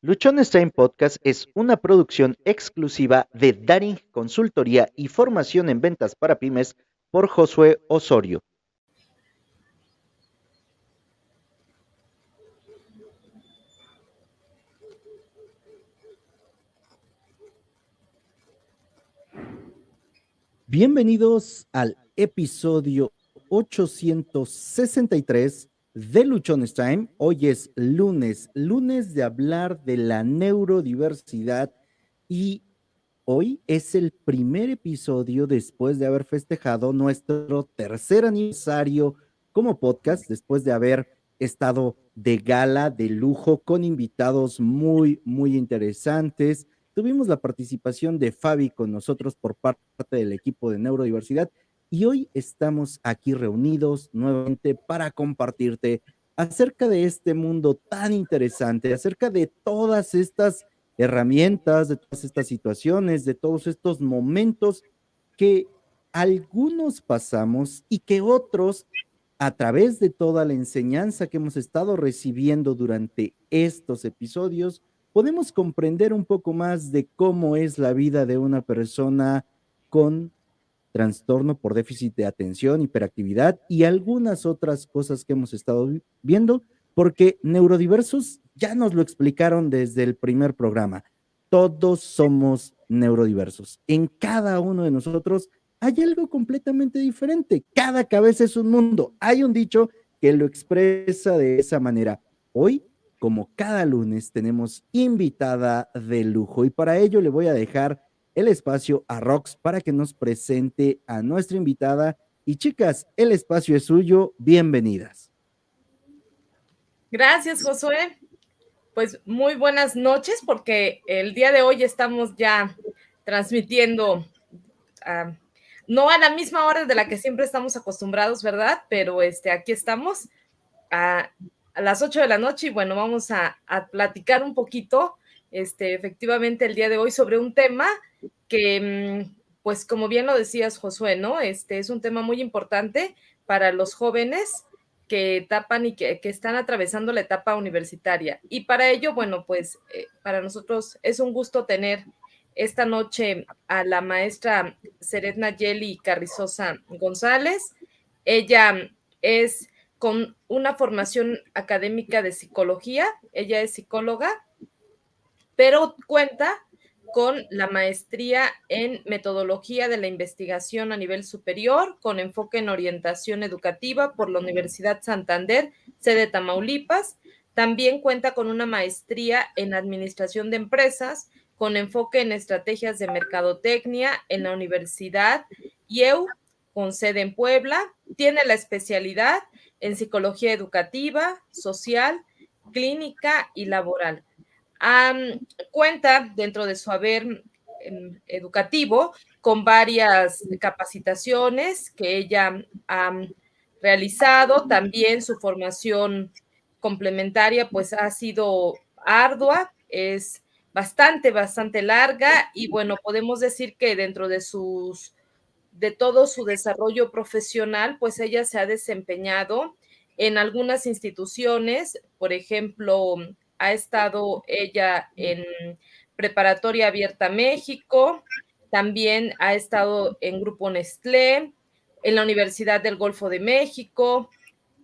Luchones Time Podcast es una producción exclusiva de Daring Consultoría y Formación en Ventas para Pymes por Josué Osorio. Bienvenidos al episodio 863 de Luchones Time. Hoy es lunes, lunes de hablar de la neurodiversidad y hoy es el primer episodio después de haber festejado nuestro tercer aniversario como podcast, después de haber estado de gala, de lujo, con invitados muy, muy interesantes. Tuvimos la participación de Fabi con nosotros por parte del equipo de neurodiversidad y hoy estamos aquí reunidos nuevamente para compartirte acerca de este mundo tan interesante, acerca de todas estas herramientas, de todas estas situaciones, de todos estos momentos que algunos pasamos y que otros, a través de toda la enseñanza que hemos estado recibiendo durante estos episodios, podemos comprender un poco más de cómo es la vida de una persona con trastorno por déficit de atención, hiperactividad y algunas otras cosas que hemos estado viendo, porque neurodiversos ya nos lo explicaron desde el primer programa. Todos somos neurodiversos. En cada uno de nosotros hay algo completamente diferente. Cada cabeza es un mundo. Hay un dicho que lo expresa de esa manera. Hoy, como cada lunes, tenemos invitada de lujo y para ello le voy a dejar el espacio a Rox para que nos presente a nuestra invitada. Y chicas, el espacio es suyo. Bienvenidas. Gracias, Josué. Pues muy buenas noches, porque el día de hoy estamos ya transmitiendo, uh, no a la misma hora de la que siempre estamos acostumbrados, ¿verdad? Pero este, aquí estamos a, a las 8 de la noche y bueno, vamos a platicar un poquito este, efectivamente el día de hoy sobre un tema que, mm, pues como bien lo decías, Josué, ¿no? Este es un tema muy importante para los jóvenes que tapan y que, están atravesando la etapa universitaria. Y para ello, bueno, pues eh, para nosotros es un gusto tener esta noche a la maestra Seretna Yeli Carrizosa González. Ella es con una formación académica de psicología, ella es psicóloga pero cuenta con la maestría en metodología de la investigación a nivel superior, con enfoque en orientación educativa por la Universidad Santander, sede Tamaulipas. También cuenta con una maestría en administración de empresas, con enfoque en estrategias de mercadotecnia en la Universidad IEU, con sede en Puebla. Tiene la especialidad en psicología educativa, social, clínica y laboral cuenta dentro de su haber em, educativo con varias capacitaciones que ella ha realizado. También su formación complementaria pues ha sido ardua, es bastante, bastante larga y bueno, podemos decir que dentro de sus de todo su desarrollo profesional, pues ella se ha desempeñado en algunas instituciones, por ejemplo, ha estado ella en Preparatoria Abierta México, también ha estado en Grupo Nestlé, en la Universidad del Golfo de México,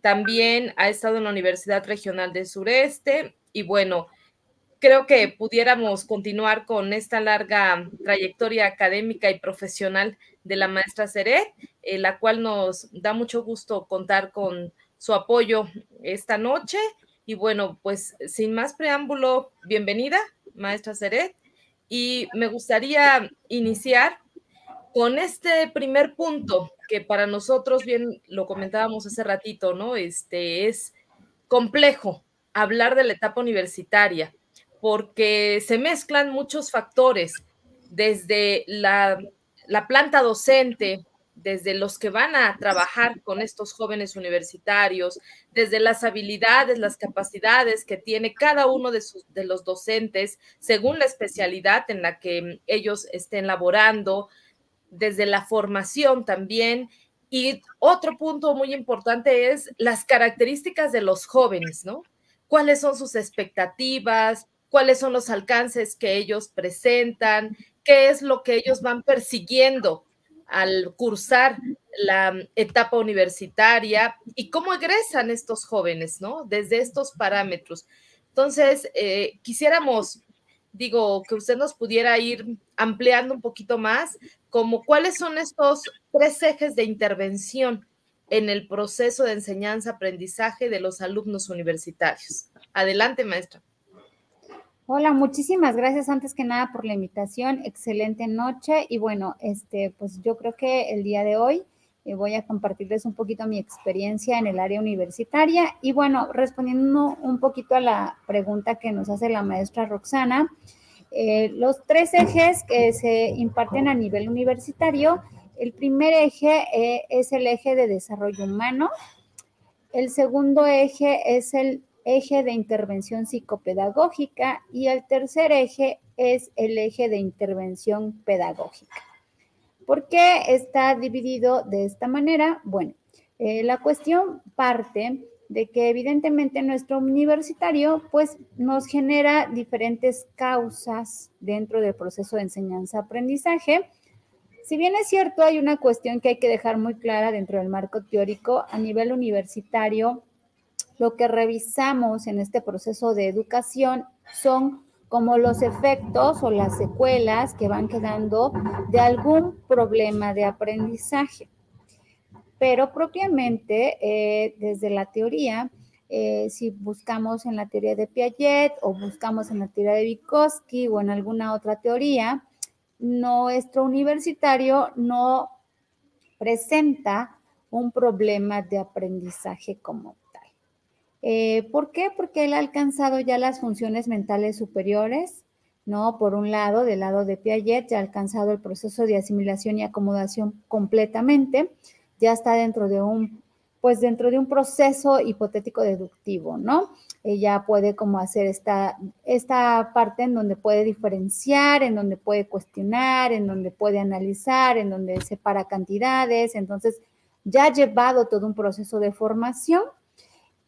también ha estado en la Universidad Regional del Sureste y bueno, creo que pudiéramos continuar con esta larga trayectoria académica y profesional de la maestra Seret, en la cual nos da mucho gusto contar con su apoyo esta noche y bueno, pues sin más preámbulo, bienvenida, maestra Seret. Y me gustaría iniciar con este primer punto que para nosotros, bien lo comentábamos hace ratito, ¿no? Este es complejo hablar de la etapa universitaria porque se mezclan muchos factores, desde la, la planta docente, desde los que van a trabajar con estos jóvenes universitarios, desde las habilidades, las capacidades que tiene cada uno de, sus, de los docentes, según la especialidad en la que ellos estén laborando, desde la formación también. Y otro punto muy importante es las características de los jóvenes, ¿no? ¿Cuáles son sus expectativas? cuáles son los alcances que ellos presentan, qué es lo que ellos van persiguiendo al cursar la etapa universitaria y cómo egresan estos jóvenes, ¿no? Desde estos parámetros. Entonces, eh, quisiéramos, digo, que usted nos pudiera ir ampliando un poquito más, como cuáles son estos tres ejes de intervención en el proceso de enseñanza-aprendizaje de los alumnos universitarios. Adelante, maestra. Hola, muchísimas gracias antes que nada por la invitación. Excelente noche y bueno, este, pues yo creo que el día de hoy eh, voy a compartirles un poquito mi experiencia en el área universitaria y bueno, respondiendo un poquito a la pregunta que nos hace la maestra Roxana, eh, los tres ejes que se imparten a nivel universitario, el primer eje eh, es el eje de desarrollo humano, el segundo eje es el eje de intervención psicopedagógica y el tercer eje es el eje de intervención pedagógica. ¿Por qué está dividido de esta manera? Bueno, eh, la cuestión parte de que evidentemente nuestro universitario pues nos genera diferentes causas dentro del proceso de enseñanza-aprendizaje. Si bien es cierto, hay una cuestión que hay que dejar muy clara dentro del marco teórico a nivel universitario, lo que revisamos en este proceso de educación son como los efectos o las secuelas que van quedando de algún problema de aprendizaje. Pero propiamente eh, desde la teoría, eh, si buscamos en la teoría de Piaget o buscamos en la teoría de Vygotsky o en alguna otra teoría, nuestro universitario no presenta un problema de aprendizaje como eh, ¿Por qué? Porque él ha alcanzado ya las funciones mentales superiores, ¿no? Por un lado, del lado de Piaget, ya ha alcanzado el proceso de asimilación y acomodación completamente, ya está dentro de un, pues dentro de un proceso hipotético deductivo, ¿no? Ella puede como hacer esta, esta parte en donde puede diferenciar, en donde puede cuestionar, en donde puede analizar, en donde separa cantidades, entonces ya ha llevado todo un proceso de formación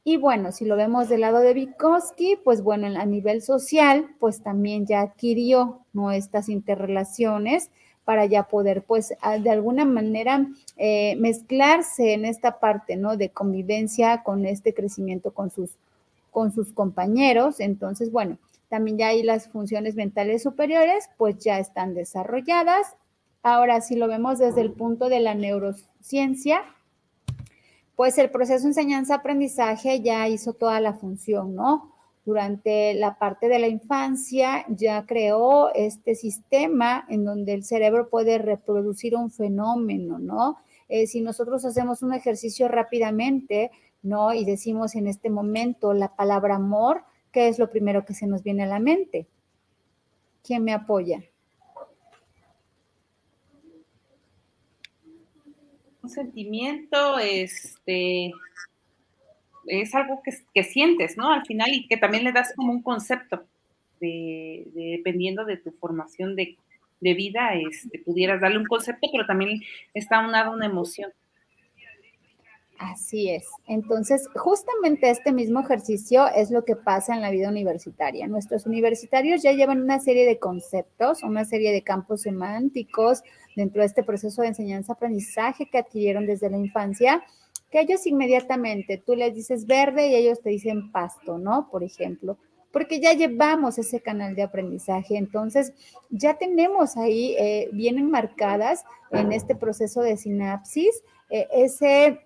y bueno, si lo vemos del lado de Vygotsky, pues bueno, a nivel social, pues también ya adquirió ¿no? estas interrelaciones para ya poder, pues, de alguna manera eh, mezclarse en esta parte, ¿no? De convivencia con este crecimiento con sus, con sus compañeros. Entonces, bueno, también ya ahí las funciones mentales superiores, pues ya están desarrolladas. Ahora, si lo vemos desde el punto de la neurociencia, pues el proceso enseñanza-aprendizaje ya hizo toda la función, ¿no? Durante la parte de la infancia ya creó este sistema en donde el cerebro puede reproducir un fenómeno, ¿no? Eh, si nosotros hacemos un ejercicio rápidamente, ¿no? Y decimos en este momento la palabra amor, ¿qué es lo primero que se nos viene a la mente? ¿Quién me apoya? Sentimiento, este, es algo que, sientes, ¿no? Al final y que también le das como un concepto, de, dependiendo de tu formación de, vida, este, pudieras darle un concepto, pero también está unada una emoción. Así es. Entonces, justamente este mismo ejercicio es lo que pasa en la vida universitaria. Nuestros universitarios ya llevan una serie de conceptos, una serie de campos semánticos dentro de este proceso de enseñanza-aprendizaje que adquirieron desde la infancia, que ellos inmediatamente, tú les dices verde y ellos te dicen pasto, ¿no? Por ejemplo, porque ya llevamos ese canal de aprendizaje. Entonces, ya tenemos ahí eh, bien enmarcadas en este proceso de sinapsis eh, ese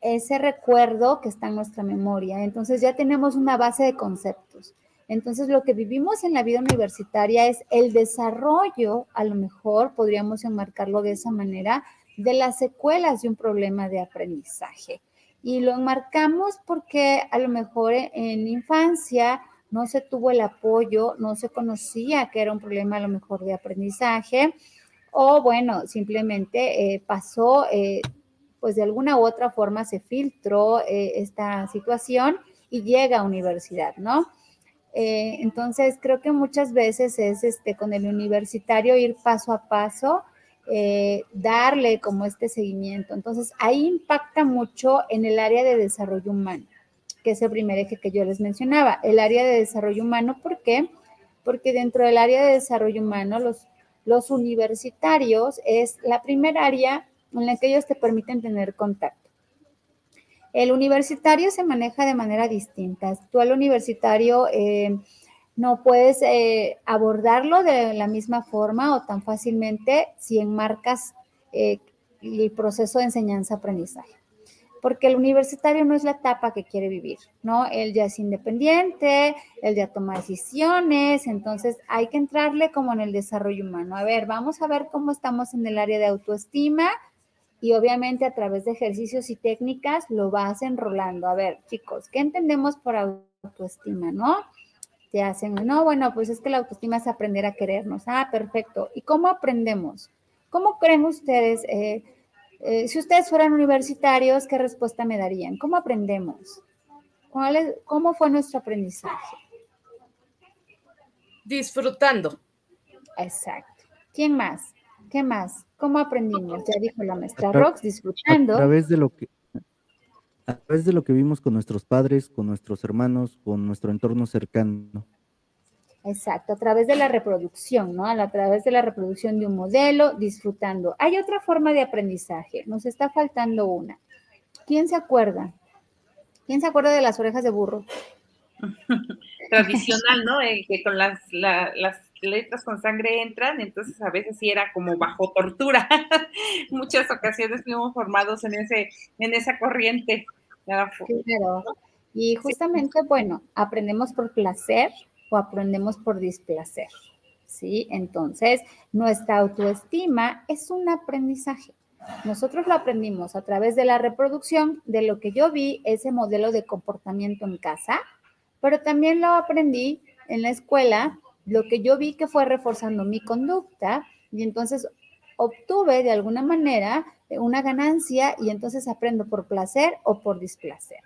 ese recuerdo que está en nuestra memoria. Entonces ya tenemos una base de conceptos. Entonces lo que vivimos en la vida universitaria es el desarrollo, a lo mejor podríamos enmarcarlo de esa manera, de las secuelas de un problema de aprendizaje. Y lo enmarcamos porque a lo mejor en infancia no se tuvo el apoyo, no se conocía que era un problema a lo mejor de aprendizaje, o bueno, simplemente eh, pasó eh, pues de alguna u otra forma se filtró eh, esta situación y llega a universidad, ¿no? Eh, entonces, creo que muchas veces es este, con el universitario ir paso a paso, eh, darle como este seguimiento. Entonces, ahí impacta mucho en el área de desarrollo humano, que es el primer eje que yo les mencionaba, el área de desarrollo humano. ¿Por qué? Porque dentro del área de desarrollo humano, los, los universitarios es la primera área en la que ellos te permiten tener contacto. El universitario se maneja de manera distinta. Tú al universitario eh, no puedes eh, abordarlo de la misma forma o tan fácilmente si enmarcas eh, el proceso de enseñanza-aprendizaje. Porque el universitario no es la etapa que quiere vivir, ¿no? Él ya es independiente, él ya toma decisiones, entonces hay que entrarle como en el desarrollo humano. A ver, vamos a ver cómo estamos en el área de autoestima, y obviamente a través de ejercicios y técnicas lo vas enrolando. A ver, chicos, ¿qué entendemos por autoestima, no? Te hacen, no, bueno, pues es que la autoestima es aprender a querernos. Ah, perfecto. ¿Y cómo aprendemos? ¿Cómo creen ustedes, eh, eh, si ustedes fueran universitarios, qué respuesta me darían? ¿Cómo aprendemos? ¿Cuál ¿Cómo fue nuestro aprendizaje? Disfrutando. Exacto. ¿Quién más? ¿Qué más? ¿Cómo aprendimos? Ya dijo la maestra Rox, disfrutando. A través de lo que a través de lo que vimos con nuestros padres, con nuestros hermanos, con nuestro entorno cercano. Exacto, a través de la reproducción, ¿no? A través de la reproducción de un modelo, disfrutando. Hay otra forma de aprendizaje, nos está faltando una. ¿Quién se acuerda? ¿Quién se acuerda de las orejas de burro? Tradicional, ¿no? Eh, que con las, las letras con sangre entran, entonces a veces sí era como bajo tortura. Muchas ocasiones fuimos formados en ese, en esa corriente. Claro. Y justamente, bueno, aprendemos por placer o aprendemos por displacer. ¿Sí? Entonces, nuestra autoestima es un aprendizaje. Nosotros lo aprendimos a través de la reproducción de lo que yo vi, ese modelo de comportamiento en casa, pero también lo aprendí en la escuela lo que yo vi que fue reforzando mi conducta y entonces obtuve de alguna manera una ganancia y entonces aprendo por placer o por displacer.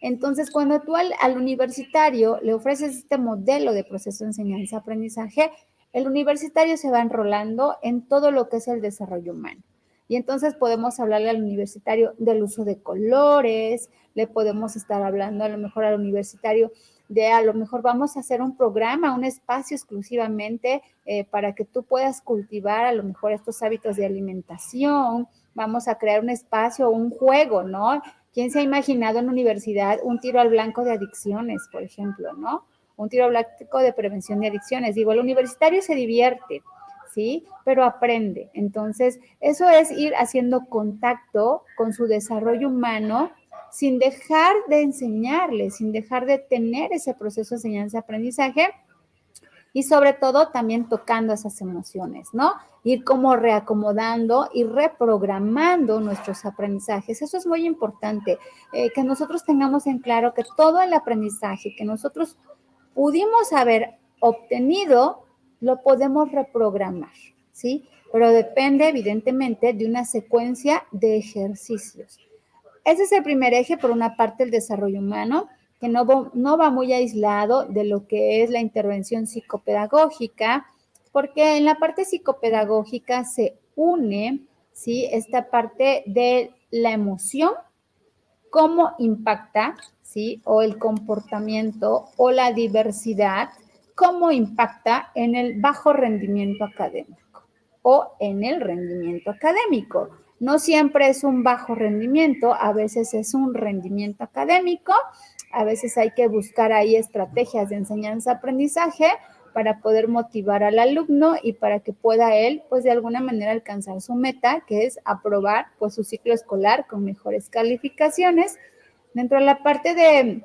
Entonces, cuando tú al, universitario le ofreces este modelo de proceso de enseñanza-aprendizaje, el universitario se va enrolando en todo lo que es el desarrollo humano. Y entonces podemos hablarle al universitario del uso de colores, le podemos estar hablando a lo mejor al universitario de a lo mejor vamos a hacer un programa, un espacio exclusivamente eh, para que tú puedas cultivar a lo mejor estos hábitos de alimentación, vamos a crear un espacio, un juego, ¿no? ¿Quién se ha imaginado en universidad un tiro al blanco de adicciones, por ejemplo, ¿no? Un tiro al blanco de prevención de adicciones. Digo, el universitario se divierte, ¿sí? Pero aprende. Entonces, eso es ir haciendo contacto con su desarrollo humano sin dejar de enseñarle, sin dejar de tener ese proceso de enseñanza-aprendizaje y sobre todo también tocando esas emociones, ¿no? Ir como reacomodando y reprogramando nuestros aprendizajes. Eso es muy importante, eh, que nosotros tengamos en claro que todo el aprendizaje que nosotros pudimos haber obtenido, lo podemos reprogramar, ¿sí? Pero depende evidentemente de una secuencia de ejercicios. Ese es el primer eje, por una parte, el desarrollo humano, que no, no va muy aislado de lo que es la intervención psicopedagógica, porque en la parte psicopedagógica se une, ¿sí? Esta parte de la emoción, cómo impacta, ¿sí? O el comportamiento o la diversidad, cómo impacta en el bajo rendimiento académico o en el rendimiento académico. No siempre es un bajo rendimiento, a veces es un rendimiento académico, a veces hay que buscar ahí estrategias de enseñanza-aprendizaje para poder motivar al alumno y para que pueda él, pues de alguna manera alcanzar su meta, que es aprobar pues su ciclo escolar con mejores calificaciones. Dentro de la parte de,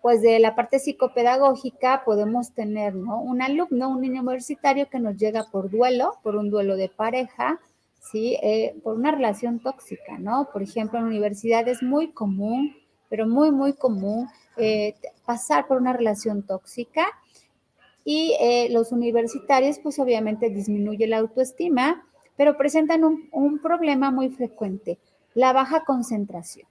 pues de la parte psicopedagógica podemos tener, ¿no? Un alumno, un niño universitario que nos llega por duelo, por un duelo de pareja, ¿sí? Eh, por una relación tóxica, ¿no? Por ejemplo, en la universidad es muy común, pero muy, muy común eh, pasar por una relación tóxica y eh, los universitarios, pues obviamente disminuye la autoestima, pero presentan un, un problema muy frecuente, la baja concentración.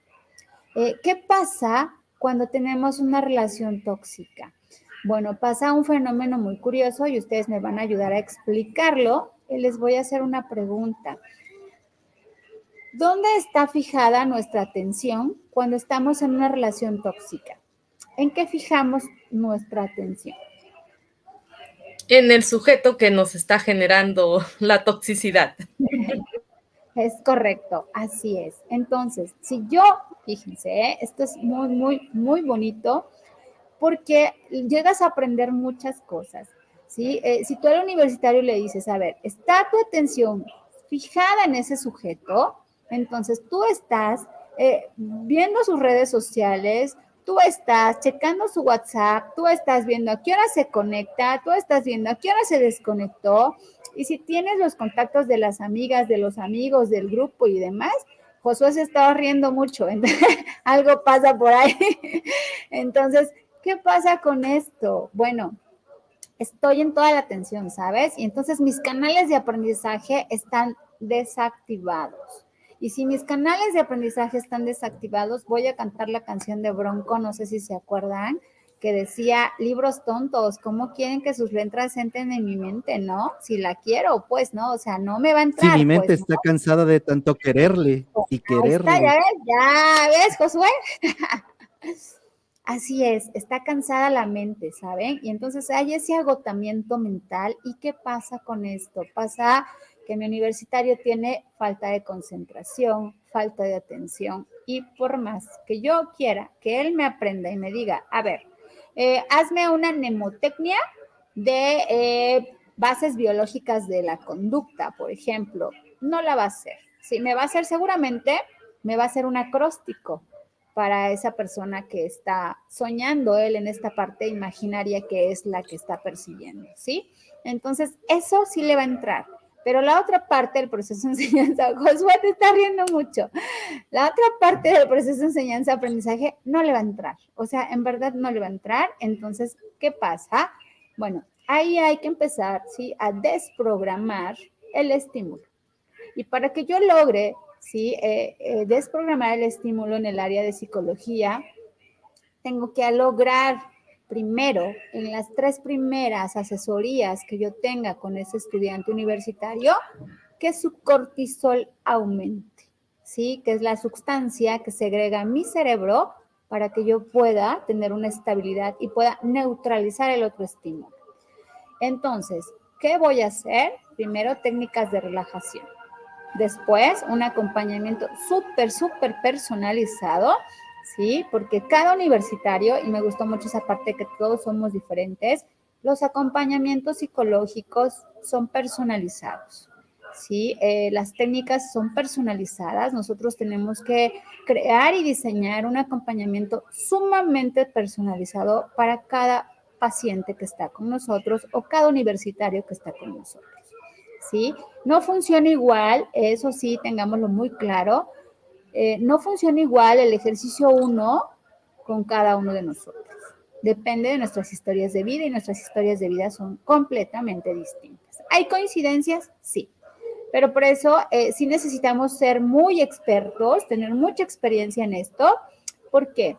¿Qué pasa cuando tenemos una relación tóxica? Bueno, pasa un fenómeno muy curioso y ustedes me van a ayudar a explicarlo les voy a hacer una pregunta. ¿Dónde está fijada nuestra atención cuando estamos en una relación tóxica? ¿En qué fijamos nuestra atención? En el sujeto que nos está generando la toxicidad. Es correcto, así es. Entonces, si yo, fíjense, ¿eh? esto es muy, muy, muy bonito porque llegas a aprender muchas cosas. ¿Sí? Eh, si tú al universitario le dices, a ver, está tu atención fijada en ese sujeto, entonces tú estás eh, viendo sus redes sociales, tú estás checando su WhatsApp, tú estás viendo a qué hora se conecta, tú estás viendo a qué hora se desconectó. Y si tienes los contactos de las amigas, de los amigos, del grupo y demás, Josué se estaba riendo mucho, algo pasa por ahí. Entonces, ¿qué pasa con esto? Bueno, estoy en toda la atención, ¿sabes? Y entonces mis canales de aprendizaje están desactivados. Y si mis canales de aprendizaje están desactivados, voy a cantar la canción de Bronco, no sé si se acuerdan, que decía, libros tontos, ¿cómo quieren que sus letras entren en mi mente, no? Si la quiero, pues, ¿no? O sea, no me va a entrar. Si mi mente pues, está cansada de tanto quererle y quererle. ya ves, ya ves, Josué. Así es, está cansada la mente, ¿saben? Y entonces hay ese agotamiento mental. ¿Y qué pasa con esto? Pasa que mi universitario tiene falta de concentración, falta de atención. Y por más que yo quiera que él me aprenda y me diga, a ver, eh, hazme una mnemotecnia de eh, bases biológicas de la conducta, por ejemplo, no la va a hacer. Si me va a hacer seguramente, me va a hacer un acróstico para esa persona que está soñando él en esta parte imaginaria que es la que está persiguiendo, ¿sí? Entonces, eso sí le va a entrar. Pero la otra parte del proceso de enseñanza, Josué te está riendo mucho. La otra parte del proceso de enseñanza-aprendizaje no le va a entrar. O sea, en verdad no le va a entrar. Entonces, ¿qué pasa? Bueno, ahí hay que empezar, ¿sí? A desprogramar el estímulo. Y para que yo logre ¿sí? Eh, eh, desprogramar el estímulo en el área de psicología, tengo que lograr primero, en las tres primeras asesorías que yo tenga con ese estudiante universitario, que su cortisol aumente, ¿sí? Que es la sustancia que segrega mi cerebro para que yo pueda tener una estabilidad y pueda neutralizar el otro estímulo. Entonces, ¿qué voy a hacer? Primero, técnicas de relajación. Después, un acompañamiento súper, súper personalizado, ¿sí? Porque cada universitario, y me gustó mucho esa parte que todos somos diferentes, los acompañamientos psicológicos son personalizados. ¿sí? Eh, las técnicas son personalizadas. Nosotros tenemos que crear y diseñar un acompañamiento sumamente personalizado para cada paciente que está con nosotros o cada universitario que está con nosotros. No funciona igual, eso sí, tengámoslo muy claro, eh, no funciona igual el ejercicio 1 con cada uno de nosotros. Depende de nuestras historias de vida y nuestras historias de vida son completamente distintas. ¿Hay coincidencias? Sí. Pero por eso eh, sí necesitamos ser muy expertos, tener mucha experiencia en esto. ¿Por qué?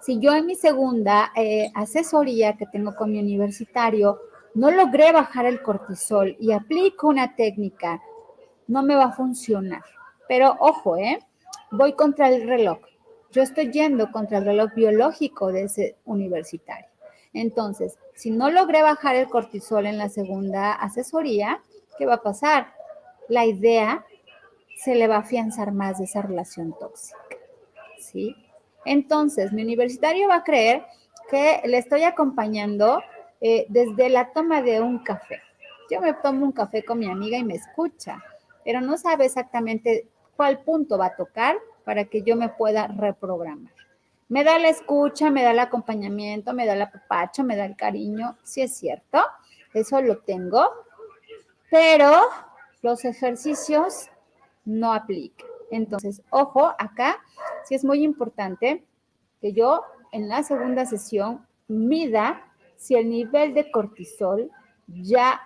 Si yo en mi segunda eh, asesoría que tengo con mi universitario no logré bajar el cortisol y aplico una técnica, no me va a funcionar. Pero ojo, ¿eh? voy contra el reloj. Yo estoy yendo contra el reloj biológico de ese universitario. Entonces, si no logré bajar el cortisol en la segunda asesoría, ¿qué va a pasar? La idea se le va a afianzar más de esa relación tóxica. ¿Sí? Entonces, mi universitario va a creer que le estoy acompañando eh, desde la toma de un café. Yo me tomo un café con mi amiga y me escucha, pero no sabe exactamente cuál punto va a tocar para que yo me pueda reprogramar. Me da la escucha, me da el acompañamiento, me da el apapacho, me da el cariño, sí es cierto, eso lo tengo, pero los ejercicios no aplican. Entonces, ojo, acá sí es muy importante que yo en la segunda sesión mida si el nivel de cortisol ya,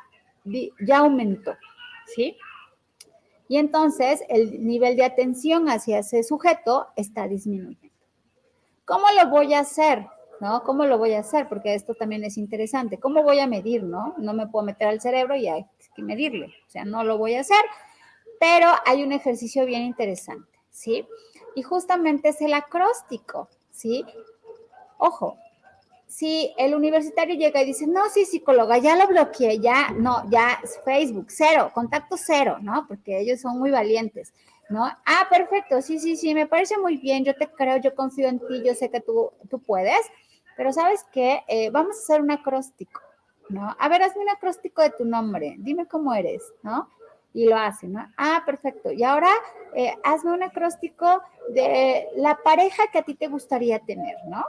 ya aumentó, ¿sí? Y entonces el nivel de atención hacia ese sujeto está disminuyendo. ¿Cómo lo voy a hacer? ¿No? ¿Cómo lo voy a hacer? Porque esto también es interesante. ¿Cómo voy a medir, no? No me puedo meter al cerebro y hay que medirle. O sea, no lo voy a hacer, pero hay un ejercicio bien interesante, ¿sí? Y justamente es el acróstico, ¿sí? Ojo, si el universitario llega y dice, no, sí, psicóloga, ya lo bloqueé, ya, no, ya Facebook, cero, contacto cero, ¿no? Porque ellos son muy valientes, ¿no? Ah, perfecto, sí, sí, sí, me parece muy bien, yo te creo, yo confío en ti, yo sé que tú, tú puedes, pero ¿sabes qué? Eh, vamos a hacer un acróstico, ¿no? A ver, hazme un acróstico de tu nombre, dime cómo eres, ¿no? Y lo hace, ¿no? Ah, perfecto. Y ahora eh, hazme un acróstico de la pareja que a ti te gustaría tener, ¿no?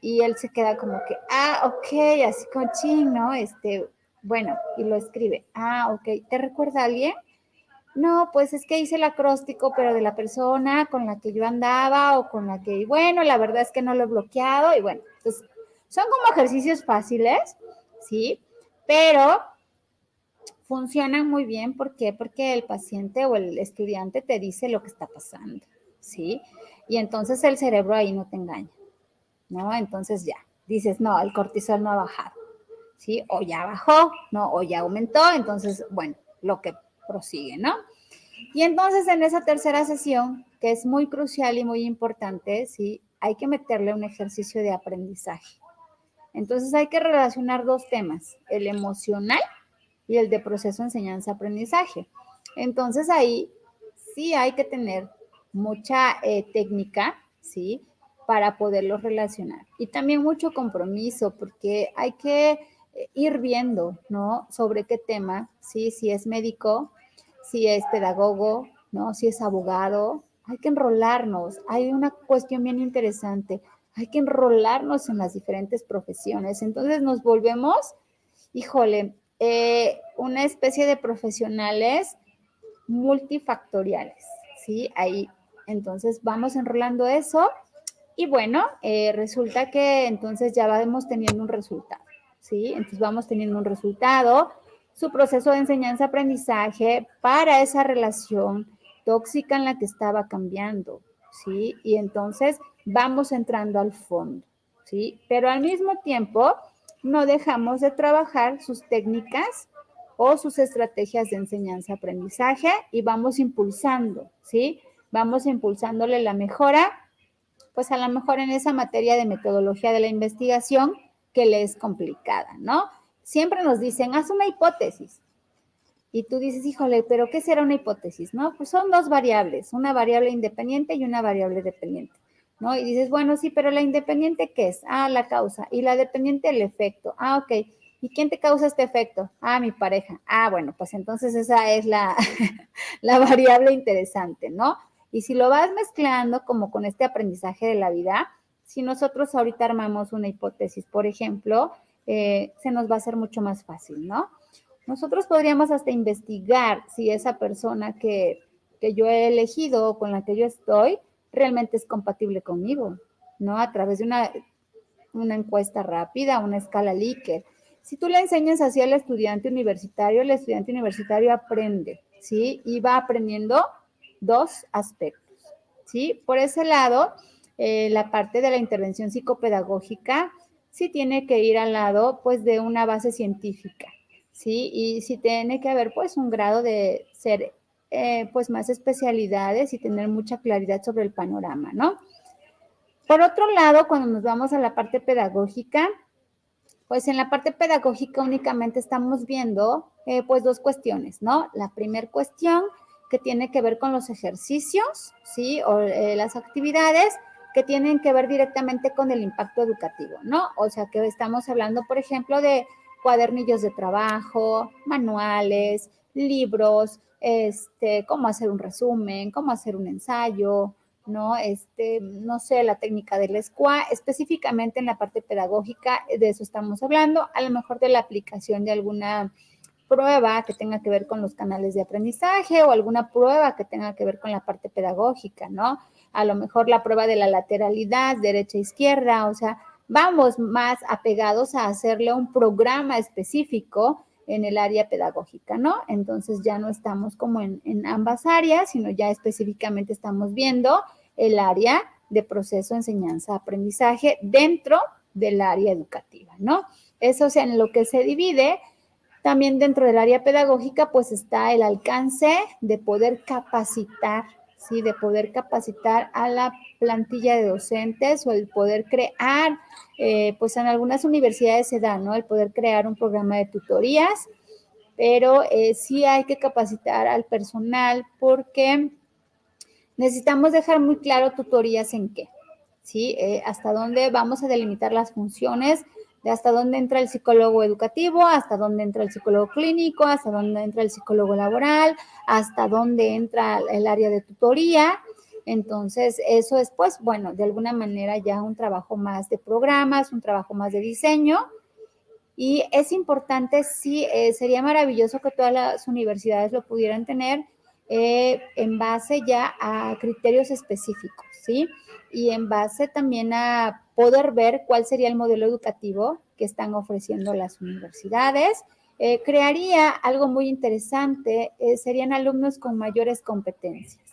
Y él se queda como que, ah, ok, así con ching, ¿no? Este, bueno, y lo escribe, ah, ok, ¿te recuerda a alguien? No, pues es que hice el acróstico, pero de la persona con la que yo andaba o con la que, bueno, la verdad es que no lo he bloqueado y bueno, entonces son como ejercicios fáciles, ¿sí? Pero funcionan muy bien, ¿por qué? Porque el paciente o el estudiante te dice lo que está pasando, ¿sí? Y entonces el cerebro ahí no te engaña, ¿no? Entonces ya, dices, no, el cortisol no ha bajado, ¿sí? O ya bajó, ¿no? O ya aumentó, entonces, bueno, lo que prosigue, ¿no? Y entonces en esa tercera sesión, que es muy crucial y muy importante, ¿sí? Hay que meterle un ejercicio de aprendizaje. Entonces hay que relacionar dos temas, el emocional y el de proceso enseñanza-aprendizaje. Entonces ahí sí hay que tener mucha eh, técnica, ¿sí? Para poderlos relacionar. Y también mucho compromiso, porque hay que eh, ir viendo, ¿no? Sobre qué tema, ¿sí? Si es médico, si es pedagogo, ¿no? Si es abogado, hay que enrolarnos. Hay una cuestión bien interesante. Hay que enrolarnos en las diferentes profesiones. Entonces nos volvemos, híjole, eh, una especie de profesionales multifactoriales, ¿sí? Ahí, entonces vamos enrolando eso y bueno, eh, resulta que entonces ya vamos teniendo un resultado, ¿sí? Entonces vamos teniendo un resultado, su proceso de enseñanza-aprendizaje para esa relación tóxica en la que estaba cambiando, ¿sí? Y entonces vamos entrando al fondo, ¿sí? Pero al mismo tiempo no dejamos de trabajar sus técnicas o sus estrategias de enseñanza-aprendizaje y vamos impulsando, ¿sí? Vamos impulsándole la mejora, pues a lo mejor en esa materia de metodología de la investigación que le es complicada, ¿no? Siempre nos dicen, haz una hipótesis. Y tú dices, híjole, pero ¿qué será una hipótesis? No, pues son dos variables, una variable independiente y una variable dependiente. ¿no? Y dices, bueno, sí, pero la independiente, ¿qué es? Ah, la causa. Y la dependiente, el efecto. Ah, ok. ¿Y quién te causa este efecto? Ah, mi pareja. Ah, bueno, pues entonces esa es la, la variable interesante, ¿no? Y si lo vas mezclando como con este aprendizaje de la vida, si nosotros ahorita armamos una hipótesis, por ejemplo, eh, se nos va a hacer mucho más fácil, ¿no? Nosotros podríamos hasta investigar si esa persona que, que yo he elegido o con la que yo estoy, realmente es compatible conmigo, ¿no? A través de una, una encuesta rápida, una escala Likert. Si tú le enseñas así al estudiante universitario, el estudiante universitario aprende, ¿sí? Y va aprendiendo dos aspectos, ¿sí? Por ese lado, eh, la parte de la intervención psicopedagógica sí tiene que ir al lado, pues, de una base científica, ¿sí? Y sí tiene que haber, pues, un grado de ser eh, pues más especialidades y tener mucha claridad sobre el panorama, ¿no? Por otro lado, cuando nos vamos a la parte pedagógica, pues en la parte pedagógica únicamente estamos viendo eh, pues dos cuestiones, ¿no? La primera cuestión que tiene que ver con los ejercicios, ¿sí? O eh, las actividades que tienen que ver directamente con el impacto educativo, ¿no? O sea, que estamos hablando, por ejemplo, de cuadernillos de trabajo, manuales, libros, este, cómo hacer un resumen, cómo hacer un ensayo, ¿no? Este, no sé, la técnica del SQA, específicamente en la parte pedagógica, de eso estamos hablando, a lo mejor de la aplicación de alguna prueba que tenga que ver con los canales de aprendizaje o alguna prueba que tenga que ver con la parte pedagógica, ¿no? A lo mejor la prueba de la lateralidad, derecha-izquierda, o sea, vamos más apegados a hacerle un programa específico en el área pedagógica, ¿no? Entonces ya no estamos como en, ambas áreas, sino ya específicamente estamos viendo el área de proceso enseñanza-aprendizaje dentro del área educativa, ¿no? Eso es en lo que se divide. También dentro del área pedagógica, pues está el alcance de poder capacitar, ¿sí? De poder capacitar a la plantilla de docentes o el poder crear, eh, pues en algunas universidades se da, ¿no? El poder crear un programa de tutorías, pero eh, sí hay que capacitar al personal porque necesitamos dejar muy claro tutorías en qué, ¿sí? Eh, hasta dónde vamos a delimitar las funciones, hasta dónde entra el psicólogo educativo, hasta dónde entra el psicólogo clínico, hasta dónde entra el psicólogo laboral, hasta dónde entra el área de tutoría. Entonces, eso es, pues, bueno, de alguna manera ya un trabajo más de programas, un trabajo más de diseño. Y es importante, sí, eh, sería maravilloso que todas las universidades lo pudieran tener eh, en base ya a criterios específicos, ¿sí? Y en base también a poder ver cuál sería el modelo educativo que están ofreciendo las universidades. Eh, crearía algo muy interesante, eh, serían alumnos con mayores competencias.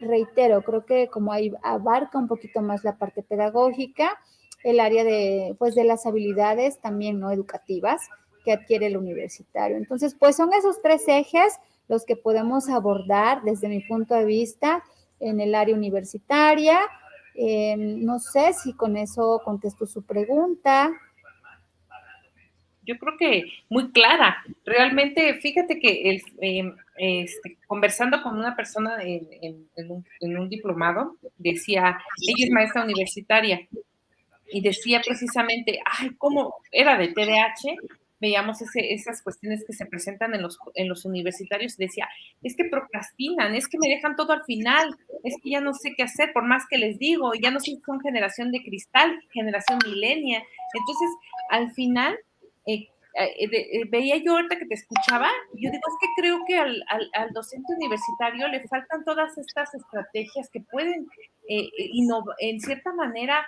reitero, creo que como ahí abarca un poquito más la parte pedagógica, el área de, pues, de las habilidades también no educativas que adquiere el universitario. Entonces, pues son esos tres ejes los que podemos abordar desde mi punto de vista en el área universitaria. Eh, no sé si con eso contesto su pregunta. Yo creo que muy clara. Realmente, fíjate que em, este, conversando con una persona en, un, en, un, diplomado, decía, ella es maestra universitaria, y decía precisamente, ay, ¿cómo era de TDAH? Veíamos esas cuestiones que se presentan en los, en los universitarios y decía, es que procrastinan, es que me dejan todo al final, es que ya no sé qué hacer, por más que les digo, ya no sé si son generación de cristal, generación milenia. Entonces, al final, eh, eh, eh, veía yo ahorita que te escuchaba, yo digo, es que creo que al, docente universitario le faltan todas estas estrategias que pueden, eh, en cierta manera,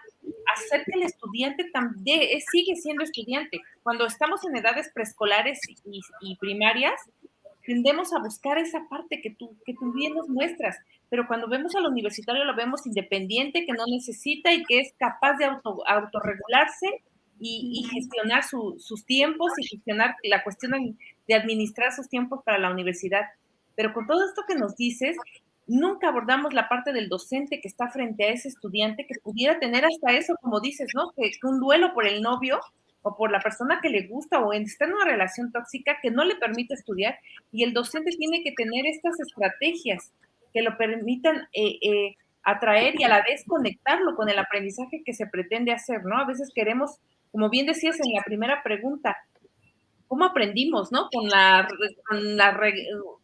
hacer que el estudiante también sigue siendo estudiante. Cuando estamos en edades preescolares y, primarias, tendemos a buscar esa parte que tú, que tú bien nos muestras, pero cuando vemos al universitario lo vemos independiente, que no necesita y que es capaz de auto, autorregularse y, gestionar sus tiempos y gestionar la cuestión de administrar sus tiempos para la universidad. Pero con todo esto que nos dices, nunca abordamos la parte del docente que está frente a ese estudiante que pudiera tener hasta eso, como dices, ¿no? Que, un duelo por el novio o por la persona que le gusta o está en una relación tóxica que no le permite estudiar y el docente tiene que tener estas estrategias que lo permitan eh, eh, atraer y a la vez conectarlo con el aprendizaje que se pretende hacer, ¿no? A veces queremos como bien decías en la primera pregunta, ¿cómo aprendimos, no? Con la, con la,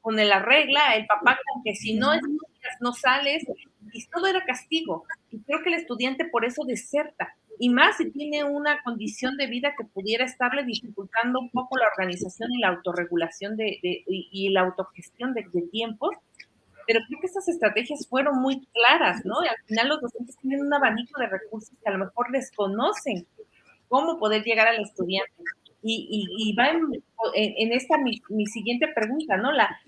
con la regla, el papá que si no estudias, no sales, y todo era castigo. Y creo que el estudiante por eso deserta. Y más si tiene una condición de vida que pudiera estarle dificultando un poco la organización y la autorregulación de, y, la autogestión de, de tiempos, pero creo que esas estrategias fueron muy claras, ¿no? Y al final los docentes tienen un abanico de recursos que a lo mejor desconocen cómo poder llegar al estudiante. Y, va en, esta mi, siguiente pregunta, ¿no? La,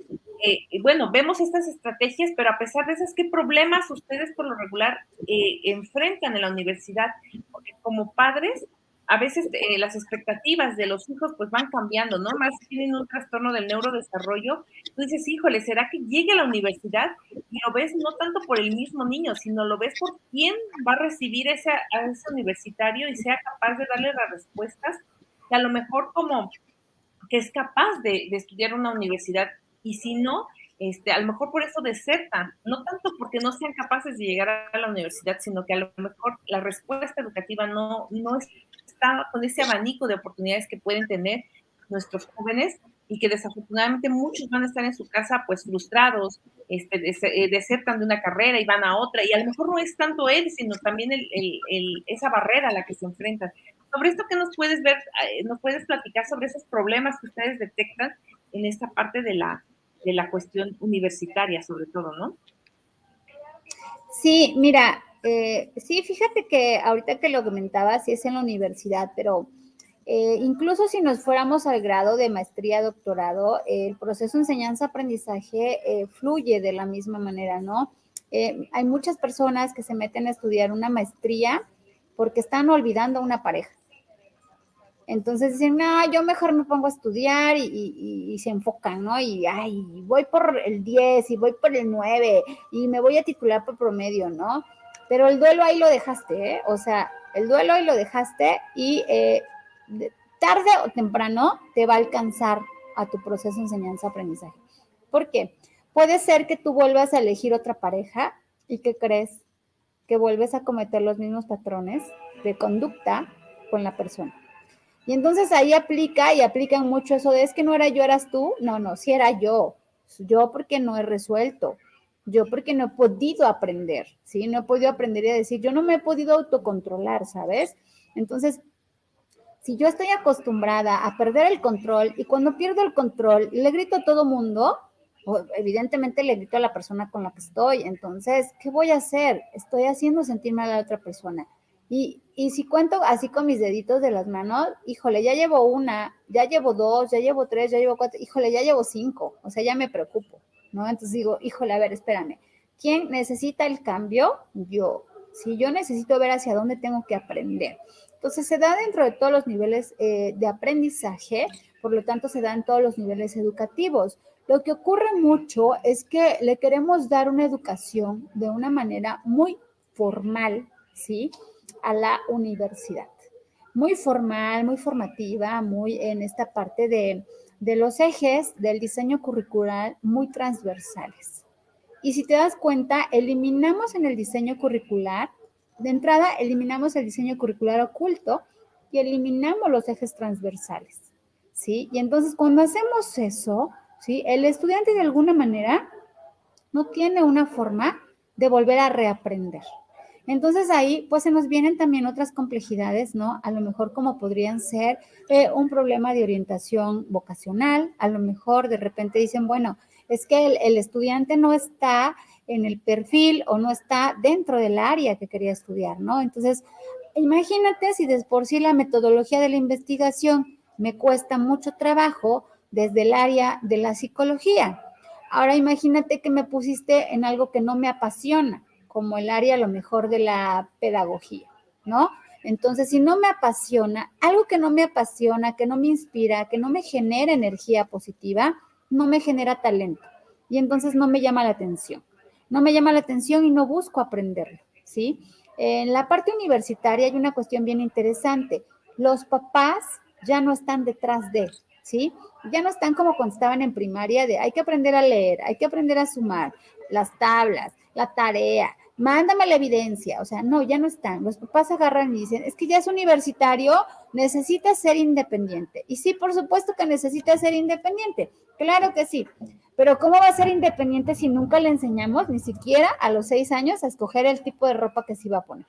eh, bueno, vemos estas estrategias, pero a pesar de esas, ¿qué problemas ustedes por lo regular eh, enfrentan en la universidad? Porque como padres, a veces eh, las expectativas de los hijos pues van cambiando, ¿no? Más tienen un trastorno del neurodesarrollo. Tú dices, híjole, ¿será que llegue a la universidad y lo ves no tanto por el mismo niño, sino lo ves por quién va a recibir ese, ese universitario y sea capaz de darle las respuestas que a lo mejor como que es capaz de, estudiar una universidad y si no, este, a lo mejor por eso desertan, no tanto porque no sean capaces de llegar a la universidad, sino que a lo mejor la respuesta educativa no, no es con ese abanico de oportunidades que pueden tener nuestros jóvenes y que desafortunadamente muchos van a estar en su casa pues frustrados, este, eh, desertan de una carrera y van a otra, y a lo mejor no es tanto él, sino también el, esa barrera a la que se enfrentan. Sobre esto, ¿qué nos puedes ver, eh, nos puedes platicar sobre esos problemas que ustedes detectan en esta parte de la, de la cuestión universitaria, sobre todo, ¿no? Sí, mira, eh, sí, fíjate que ahorita que lo comentaba, sí es en la universidad, pero eh, incluso si nos fuéramos al grado de maestría, doctorado, el proceso enseñanza-aprendizaje eh, fluye de la misma manera, ¿no? hay muchas personas que se meten a estudiar una maestría porque están olvidando a una pareja. Entonces dicen, no, yo mejor me pongo a estudiar y, se enfocan, ¿no? Y, ay, voy por el 10 y voy por el 9 y me voy a titular por promedio, ¿no? Pero el duelo ahí lo dejaste, ¿eh? O sea, el duelo ahí lo dejaste y eh, tarde o temprano te va a alcanzar a tu proceso de enseñanza-aprendizaje. ¿Por qué? Puede ser que tú vuelvas a elegir otra pareja y que crees que vuelves a cometer los mismos patrones de conducta con la persona. Y entonces ahí aplica y aplican mucho eso de es que no era yo, eras tú. No, no, si era yo. Yo porque no he resuelto. Yo porque no he podido aprender, ¿sí? No he podido aprender y decir, yo no me he podido autocontrolar, ¿sabes? Entonces, si yo estoy acostumbrada a perder el control y cuando pierdo el control le grito a todo mundo, evidentemente le grito a la persona con la que estoy. Entonces, ¿qué voy a hacer? Estoy haciendo sentir mal a la otra persona. Y, si cuento así con mis deditos de las manos, híjole, ya llevo una, ya llevo dos, ya llevo tres, ya llevo cuatro, híjole, ya llevo cinco, o sea, ya me preocupo, ¿no? Entonces digo, híjole, a ver, espérame, ¿quién necesita el cambio? Yo. Si yo necesito ver hacia dónde tengo que aprender. Entonces se da dentro de todos los niveles eh, de aprendizaje, por lo tanto se da en todos los niveles educativos. Lo que ocurre mucho es que le queremos dar una educación de una manera muy formal, ¿sí? A la universidad. Muy formal, muy formativa, muy en esta parte de, de los ejes del diseño curricular muy transversales. Y si te das cuenta, eliminamos en el diseño curricular de entrada, eliminamos el diseño curricular oculto y eliminamos los ejes transversales, ¿sí? Y entonces cuando hacemos eso, ¿sí? El estudiante de alguna manera no tiene una forma de volver a reaprender. Entonces ahí pues se nos vienen también otras complejidades, ¿no? A lo mejor como podrían ser eh, un problema de orientación vocacional, a lo mejor de repente dicen, bueno, es que el estudiante no está en el perfil o no está dentro del área que quería estudiar, ¿no? Entonces, imagínate si de por sí la metodología de la investigación me cuesta mucho trabajo desde el área de la psicología. Ahora imagínate que me pusiste en algo que no me apasiona, como el área lo mejor de la pedagogía, ¿no? Entonces, si no me apasiona, algo que no me apasiona, que no me inspira, que no me genera energía positiva, no me genera talento y entonces no me llama la atención no me llama la atención y no busco aprenderlo, ¿sí? En la parte universitaria hay una cuestión bien interesante. Los papás ya no están detrás de, ¿sí? Ya no están como cuando estaban en primaria de hay que aprender a leer, hay que aprender a sumar, las tablas, la tarea, mándame la evidencia. O sea, no, ya no están. Los papás agarran y dicen, es que ya es universitario, necesita ser independiente. Y sí, por supuesto que necesita ser independiente. Claro que sí. Pero ¿cómo va a ser independiente si nunca le enseñamos, ni siquiera a los seis años, a escoger el tipo de ropa que se iba a poner?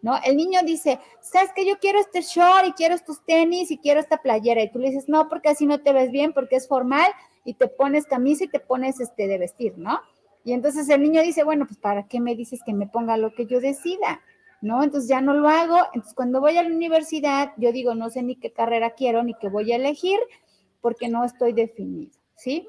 ¿No? El niño dice, ¿sabes que Yo quiero este short y quiero estos tenis y quiero esta playera. Y tú le dices, no, porque así no te ves bien, porque es formal y te pones camisa y te pones este de vestir, ¿no? Y entonces el niño dice, bueno, pues ¿para qué me dices que me ponga lo que yo decida? ¿No? Entonces ya no lo hago. Entonces cuando voy a la universidad, yo digo, no sé ni qué carrera quiero ni qué voy a elegir porque no estoy definido, ¿sí?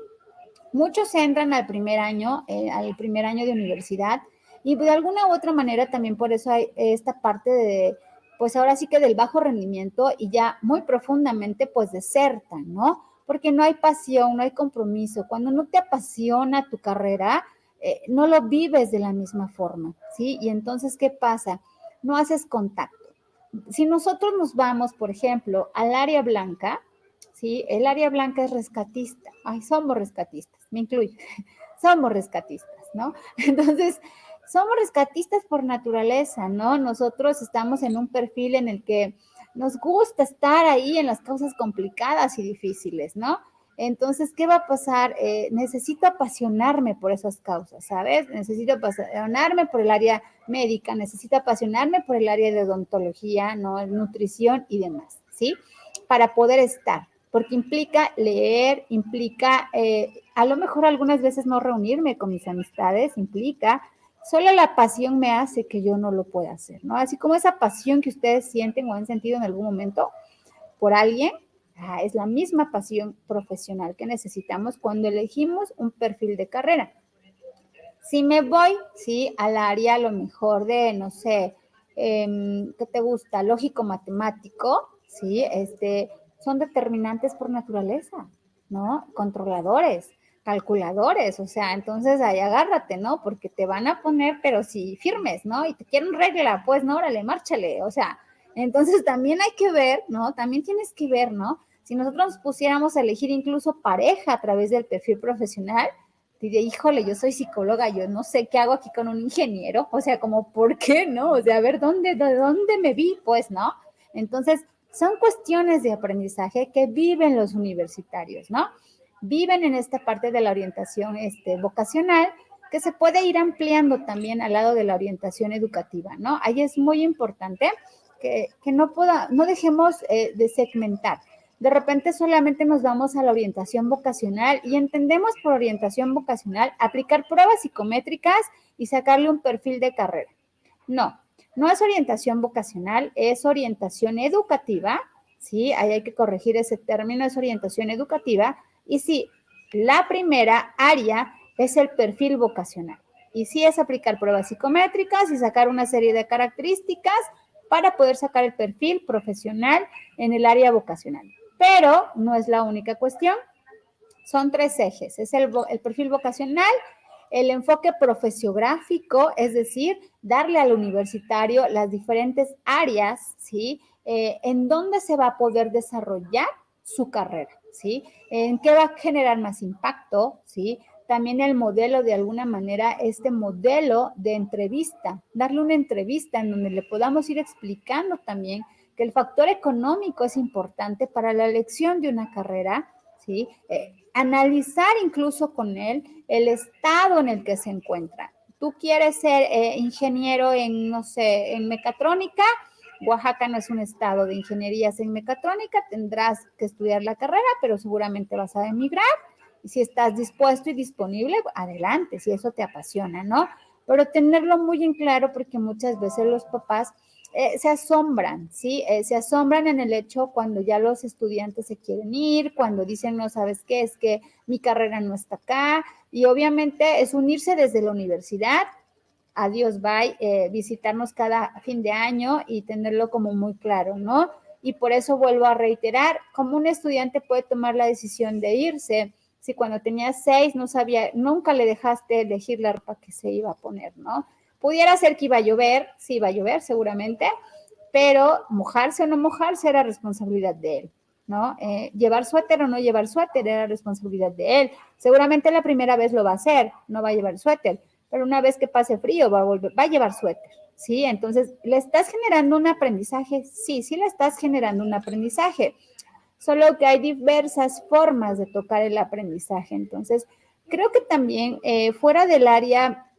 Muchos entran al primer año, eh, al primer año de universidad, y de alguna u otra manera también por eso hay esta parte de, pues ahora sí que del bajo rendimiento y ya muy profundamente pues desertan, ¿no? Porque no hay pasión, no hay compromiso. Cuando no te apasiona tu carrera, eh, no lo vives de la misma forma, ¿sí? Y entonces, ¿qué pasa? No haces contacto. Si nosotros nos vamos, por ejemplo, al área blanca, ¿sí? El área blanca es rescatista. Ay, somos rescatistas, me incluyo. somos rescatistas, ¿no? Entonces, somos rescatistas por naturaleza, ¿no? Nosotros estamos en un perfil en el que nos gusta estar ahí en las causas complicadas y difíciles, ¿no? Entonces, ¿qué va a pasar? Eh, necesito apasionarme por esas causas, ¿sabes? Necesito apasionarme por el área médica, necesito apasionarme por el área de odontología, ¿no? Nutrición y demás, ¿sí? Para poder estar porque implica leer, implica eh, a lo mejor algunas veces no reunirme con mis amistades, implica, solo la pasión me hace que yo no lo pueda hacer, ¿no? Así como esa pasión que ustedes sienten o han sentido en algún momento por alguien, es la misma pasión profesional que necesitamos cuando elegimos un perfil de carrera. Si me voy, sí, al área a lo mejor de, no sé, em, ¿qué te gusta? Lógico matemático, ¿sí? Este, son determinantes por naturaleza, ¿no? Controladores, calculadores, o sea, entonces ahí agárrate, ¿no? Porque te van a poner, pero si firmes, ¿no? Y te quieren regla, pues no, órale, márchale, o sea, entonces también hay que ver, ¿no? También tienes que ver, ¿no? Si nosotros nos pusiéramos a elegir incluso pareja a través del perfil profesional, diría, híjole, yo soy psicóloga, yo no sé qué hago aquí con un ingeniero, o sea, como, ¿por qué no? O sea, a ver, ¿dónde, de dónde me vi? Pues, ¿no? Entonces, son cuestiones de aprendizaje que viven los universitarios, ¿no? Viven en esta parte de la orientación este, vocacional que se puede ir ampliando también al lado de la orientación educativa, ¿no? Ahí es muy importante que, no, pueda, no dejemos eh, de segmentar. De repente solamente nos vamos a la orientación vocacional y entendemos por orientación vocacional aplicar pruebas psicométricas y sacarle un perfil de carrera. No, no es orientación vocacional, es orientación educativa, ¿sí? Ahí hay que corregir ese término, es orientación educativa. Y sí, la primera área es el perfil vocacional. Y sí es aplicar pruebas psicométricas y sacar una serie de características para poder sacar el perfil profesional en el área vocacional. Pero no es la única cuestión. Son tres ejes. Es el, perfil vocacional, el enfoque profesiográfico, es decir, darle al universitario las diferentes áreas, ¿sí? Eh, en dónde se va a poder desarrollar su carrera, ¿sí? En qué va a generar más impacto, ¿sí? También el modelo, de alguna manera, este modelo de entrevista, darle una entrevista en donde le podamos ir explicando también que el factor económico es importante para la elección de una carrera, ¿sí? Eh, analizar incluso con él el estado en el que se encuentra. Tú quieres ser eh, ingeniero en, no sé, en mecatrónica, Oaxaca no es un estado de ingenierías en mecatrónica, tendrás que estudiar la carrera, pero seguramente vas a emigrar. Si estás dispuesto y disponible, adelante, si eso te apasiona, ¿no? Pero tenerlo muy en claro porque muchas veces los papás eh, se asombran, ¿sí? Eh, se asombran en el hecho cuando ya los estudiantes se quieren ir, cuando dicen, no sabes qué, es que mi carrera no está acá. Y obviamente es unirse desde la universidad, adiós, bye, eh, visitarnos cada fin de año y tenerlo como muy claro, ¿no? Y por eso vuelvo a reiterar, como un estudiante puede tomar la decisión de irse, si cuando tenía seis no sabía, nunca le dejaste elegir la ropa que se iba a poner, ¿no? Pudiera ser que iba a llover, sí iba a llover seguramente, pero mojarse o no mojarse era responsabilidad de él, ¿no? Eh, llevar suéter o no llevar suéter era responsabilidad de él. Seguramente la primera vez lo va a hacer, no va a llevar suéter, pero una vez que pase frío va a volver, va a llevar suéter, ¿sí? Entonces, ¿le estás generando un aprendizaje? Sí, sí le estás generando un aprendizaje, solo que hay diversas formas de tocar el aprendizaje. Entonces, creo que también eh, fuera del área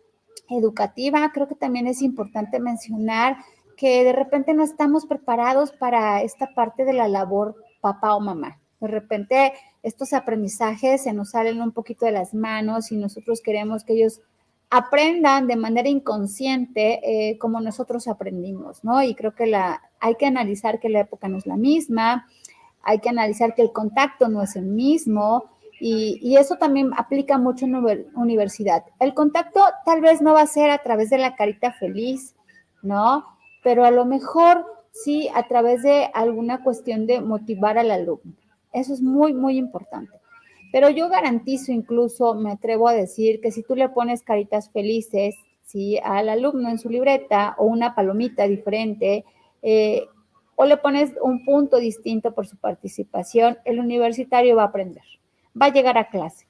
educativa, creo que también es importante mencionar que de repente no estamos preparados para esta parte de la labor papá o mamá. De repente estos aprendizajes se nos salen un poquito de las manos y nosotros queremos que ellos aprendan de manera inconsciente eh, como nosotros aprendimos, ¿no? Y creo que la, hay que analizar que la época no es la misma, hay que analizar que el contacto no es el mismo, y, eso también aplica mucho en universidad. El contacto tal vez no va a ser a través de la carita feliz, ¿no? Pero a lo mejor sí a través de alguna cuestión de motivar al alumno. Eso es muy, muy importante. Pero yo garantizo, incluso me atrevo a decir que si tú le pones caritas felices, ¿sí? Al alumno en su libreta o una palomita diferente, eh, o le pones un punto distinto por su participación, el universitario va a aprender va a llegar a clase.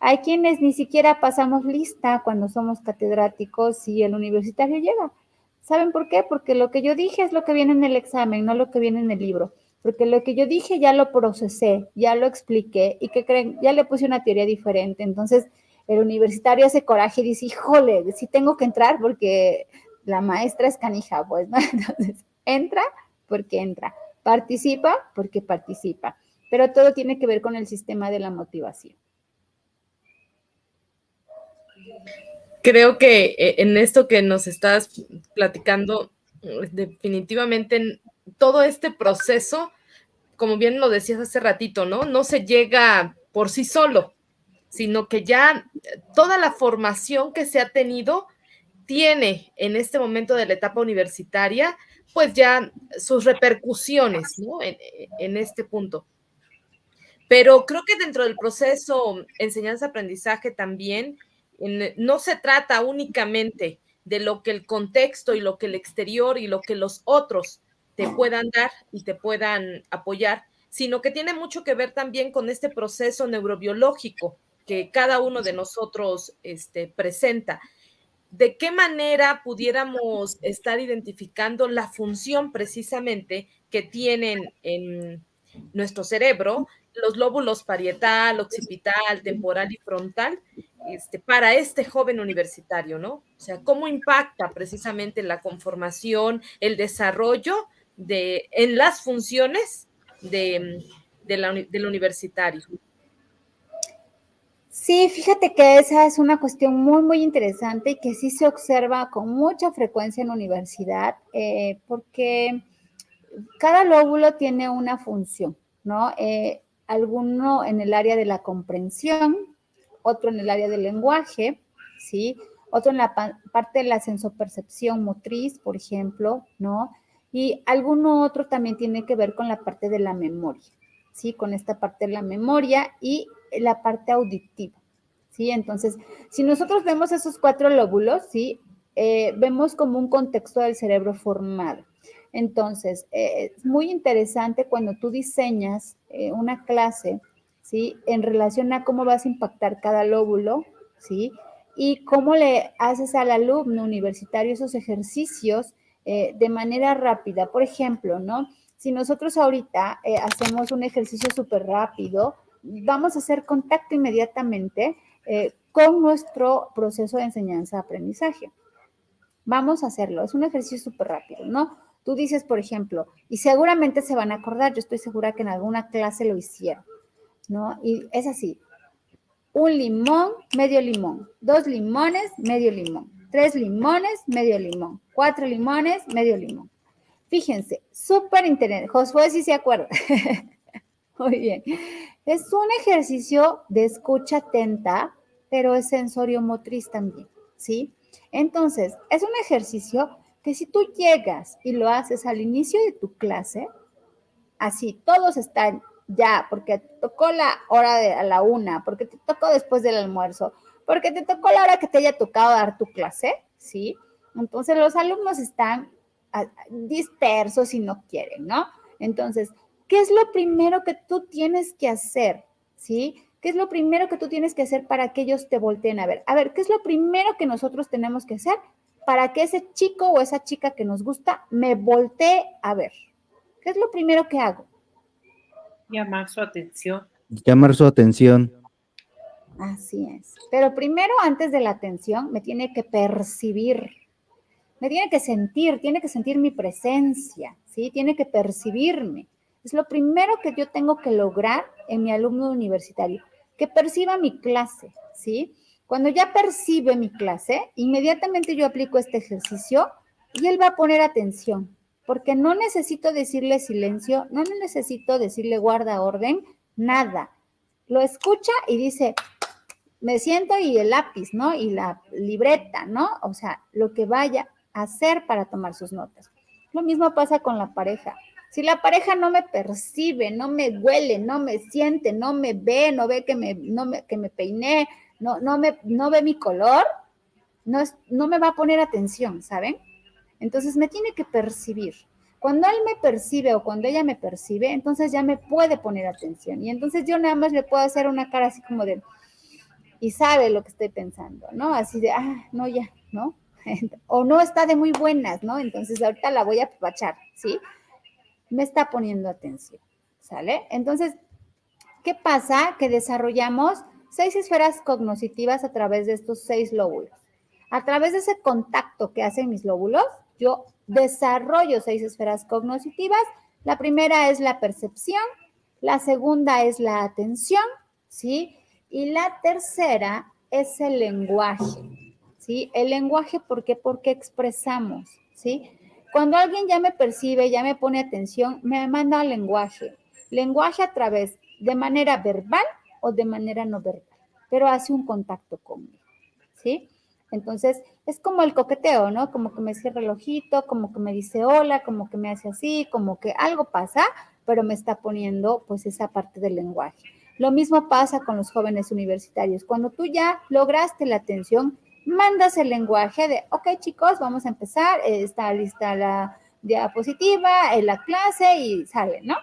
Hay quienes ni siquiera pasamos lista cuando somos catedráticos y el universitario llega. ¿Saben por qué? Porque lo que yo dije es lo que viene en el examen, no lo que viene en el libro. Porque lo que yo dije ya lo procesé, ya lo expliqué y que creen, ya le puse una teoría diferente. Entonces, el universitario hace coraje y dice, híjole, sí tengo que entrar porque la maestra es canija, pues, ¿no? Entonces, entra porque entra, participa porque participa pero todo tiene que ver con el sistema de la motivación. Creo que eh, en esto que nos estás platicando, definitivamente todo este proceso, como bien lo decías hace ratito, ¿no? No se llega por sí solo, sino que ya toda la formación que se ha tenido tiene en este momento de la etapa universitaria pues ya sus repercusiones, ¿no? En, este punto. Pero creo que dentro del proceso enseñanza-aprendizaje también no se trata únicamente de lo que el contexto y lo que el exterior y lo que los otros te puedan dar y te puedan apoyar, sino que tiene mucho que ver también con este proceso neurobiológico que cada uno de nosotros este, presenta. ¿De qué manera pudiéramos estar identificando la función precisamente que tienen en nuestro cerebro los lóbulos parietal, occipital, temporal y frontal este, para este joven universitario, ¿no? O sea, cómo impacta precisamente la conformación, el desarrollo de, en las funciones de, del universitario. Sí, fíjate que esa es una cuestión muy, muy interesante y que sí se observa con mucha frecuencia en universidad, eh, porque cada lóbulo tiene una función, ¿no? Eh, alguno en el área de la comprensión, otro en el área del lenguaje, ¿sí? Otro en la parte de la sensopercepción motriz, por ejemplo, ¿no? Y alguno otro también tiene que ver con la parte de la memoria, ¿sí? Con esta parte de la memoria y la parte auditiva, ¿sí? Entonces, si nosotros vemos esos cuatro lóbulos, ¿sí? Eh, vemos como un contexto del cerebro formado. Entonces, eh, es muy interesante cuando tú diseñas eh, una clase, ¿sí? En relación a cómo vas a impactar cada lóbulo, ¿sí? Y cómo le haces al alumno universitario esos ejercicios de manera rápida. Por ejemplo, ¿no? Si nosotros ahorita hacemos un ejercicio súper rápido, vamos a hacer contacto inmediatamente con nuestro proceso de enseñanza-aprendizaje. Vamos a hacerlo. Es un ejercicio súper rápido, ¿no? Tú dices, por ejemplo, y seguramente se van a acordar, yo estoy segura que en alguna clase lo hicieron, ¿no? Y es así, un limón, medio limón, dos limones, medio limón, tres limones, medio limón, cuatro limones, medio limón. Fíjense, súper interesante. Josué sí se acuerda. Muy bien. Es un ejercicio de escucha atenta, pero es sensorio motriz también, ¿sí? Entonces, es un ejercicio que si tú llegas y lo haces al inicio de tu clase, así, todos están ya, porque tocó la hora de a la una, porque te tocó después del almuerzo, porque te tocó la hora que te haya tocado dar tu clase, ¿sí? Entonces los alumnos están ah, dispersos y no quieren, ¿no? Entonces, ¿qué es lo primero que tú tienes que hacer? ¿Sí? ¿Qué es lo primero que tú tienes que hacer para que ellos te volteen a ver? A ver, ¿qué es lo primero que nosotros tenemos que hacer? para que ese chico o esa chica que nos gusta me voltee a ver. ¿Qué es lo primero que hago? Llamar su atención. Llamar su atención. Así es. Pero primero, antes de la atención, me tiene que percibir, me tiene que sentir, tiene que sentir mi presencia, ¿sí? Tiene que percibirme. Es lo primero que yo tengo que lograr en mi alumno universitario, que perciba mi clase, ¿sí? Cuando ya percibe mi clase, inmediatamente yo aplico este ejercicio y él va a poner atención, porque no necesito decirle silencio, no necesito decirle guarda orden, nada. Lo escucha y dice, me siento y el lápiz, ¿no? Y la libreta, ¿no? O sea, lo que vaya a hacer para tomar sus notas. Lo mismo pasa con la pareja. Si la pareja no me percibe, no me huele, no me siente, no me ve, no ve que me, no que me peiné, no, no, me, no ve mi color, no, es, no me va a poner atención, ¿saben? Entonces me tiene que percibir. Cuando él me percibe o cuando ella me percibe, entonces ya me puede poner atención. Y entonces yo nada más le puedo hacer una cara así como de, y sabe lo que estoy pensando, ¿no? Así de, ah, no, ya, ¿no? o no está de muy buenas, ¿no? Entonces ahorita la voy a apapachar, ¿sí? Me está poniendo atención, ¿sale? Entonces, ¿qué pasa? Que desarrollamos seis esferas cognoscitivas a través de estos seis lóbulos. A través de ese contacto que hacen mis lóbulos, yo desarrollo seis esferas cognoscitivas. La primera es la percepción, la segunda es la atención, ¿sí? Y la tercera es el lenguaje, ¿sí? El lenguaje, ¿por qué? Porque expresamos, ¿sí? Cuando alguien ya me percibe, ya me pone atención, me manda lenguaje. Lenguaje a través de manera verbal o de manera no verbal, pero hace un contacto conmigo, ¿sí? Entonces, es como el coqueteo, ¿no? Como que me cierra el ojito, como que me dice hola, como que me hace así, como que algo pasa, pero me está poniendo pues esa parte del lenguaje. Lo mismo pasa con los jóvenes universitarios. Cuando tú ya lograste la atención, mandas el lenguaje de, ok chicos, vamos a empezar, está lista la diapositiva, en la clase y sale, ¿no?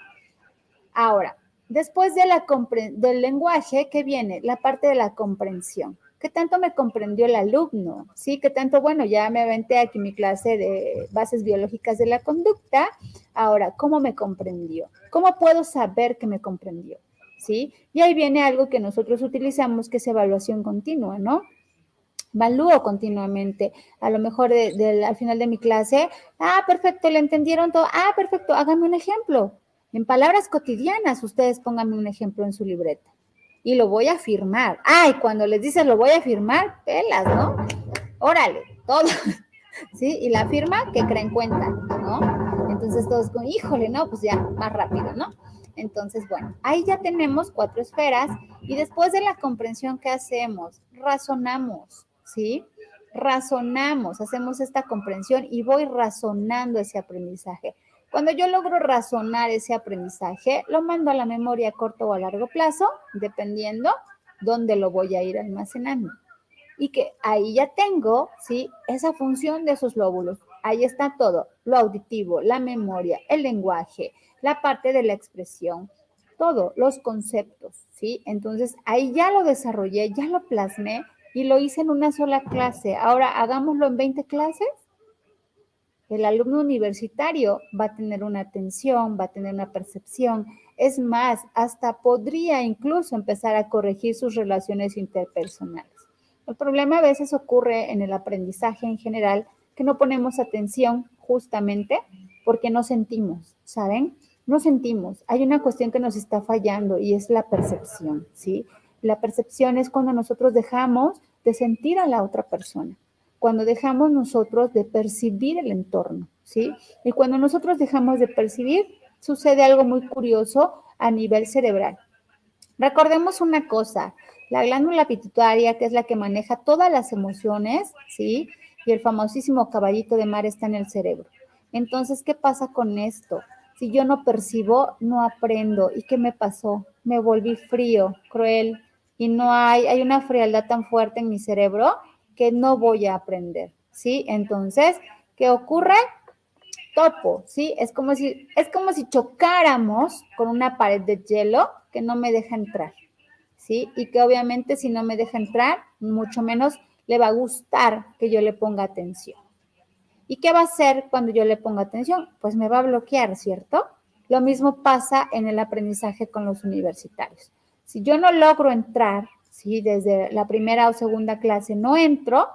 Ahora, después de la del lenguaje, ¿qué viene? La parte de la comprensión. ¿Qué tanto me comprendió el alumno? ¿Sí? ¿Qué tanto, bueno, ya me aventé aquí mi clase de bases biológicas de la conducta? Ahora, ¿cómo me comprendió? ¿Cómo puedo saber que me comprendió? ¿Sí? Y ahí viene algo que nosotros utilizamos, que es evaluación continua, ¿no? Evalúo continuamente. A lo mejor al final de mi clase, ah, perfecto, le entendieron todo. Ah, perfecto, háganme un ejemplo. En palabras cotidianas, ustedes pónganme un ejemplo en su libreta y lo voy a firmar. Ay, cuando les dices lo voy a firmar, pelas, ¿no? Órale, todo. ¿Sí? Y la firma que creen cuenta, ¿no? Entonces todos con, híjole, no, pues ya, más rápido, ¿no? Entonces, bueno, ahí ya tenemos cuatro esferas y después de la comprensión, ¿qué hacemos? Razonamos, ¿sí? Razonamos, hacemos esta comprensión y voy razonando ese aprendizaje. Cuando yo logro razonar ese aprendizaje, lo mando a la memoria a corto o a largo plazo, dependiendo dónde lo voy a ir almacenando. Y que ahí ya tengo, ¿sí? Esa función de esos lóbulos. Ahí está todo, lo auditivo, la memoria, el lenguaje, la parte de la expresión, todo, los conceptos, ¿sí? Entonces, ahí ya lo desarrollé, ya lo plasmé y lo hice en una sola clase. Ahora, hagámoslo en 20 clases el alumno universitario va a tener una atención, va a tener una percepción. Es más, hasta podría incluso empezar a corregir sus relaciones interpersonales. El problema a veces ocurre en el aprendizaje en general, que no ponemos atención justamente porque no sentimos, ¿saben? No sentimos. Hay una cuestión que nos está fallando y es la percepción, ¿sí? La percepción es cuando nosotros dejamos de sentir a la otra persona cuando dejamos nosotros de percibir el entorno, ¿sí? Y cuando nosotros dejamos de percibir, sucede algo muy curioso a nivel cerebral. Recordemos una cosa, la glándula pituitaria, que es la que maneja todas las emociones, ¿sí? Y el famosísimo caballito de mar está en el cerebro. Entonces, ¿qué pasa con esto? Si yo no percibo, no aprendo. ¿Y qué me pasó? Me volví frío, cruel, y no hay, hay una frialdad tan fuerte en mi cerebro que no voy a aprender, ¿sí? Entonces, ¿qué ocurre? Topo, ¿sí? Es como si, es como si chocáramos con una pared de hielo que no me deja entrar, ¿sí? Y que obviamente si no me deja entrar, mucho menos le va a gustar que yo le ponga atención. ¿Y qué va a hacer cuando yo le ponga atención? Pues me va a bloquear, ¿cierto? Lo mismo pasa en el aprendizaje con los universitarios. Si yo no logro entrar ¿sí? Desde la primera o segunda clase no entro,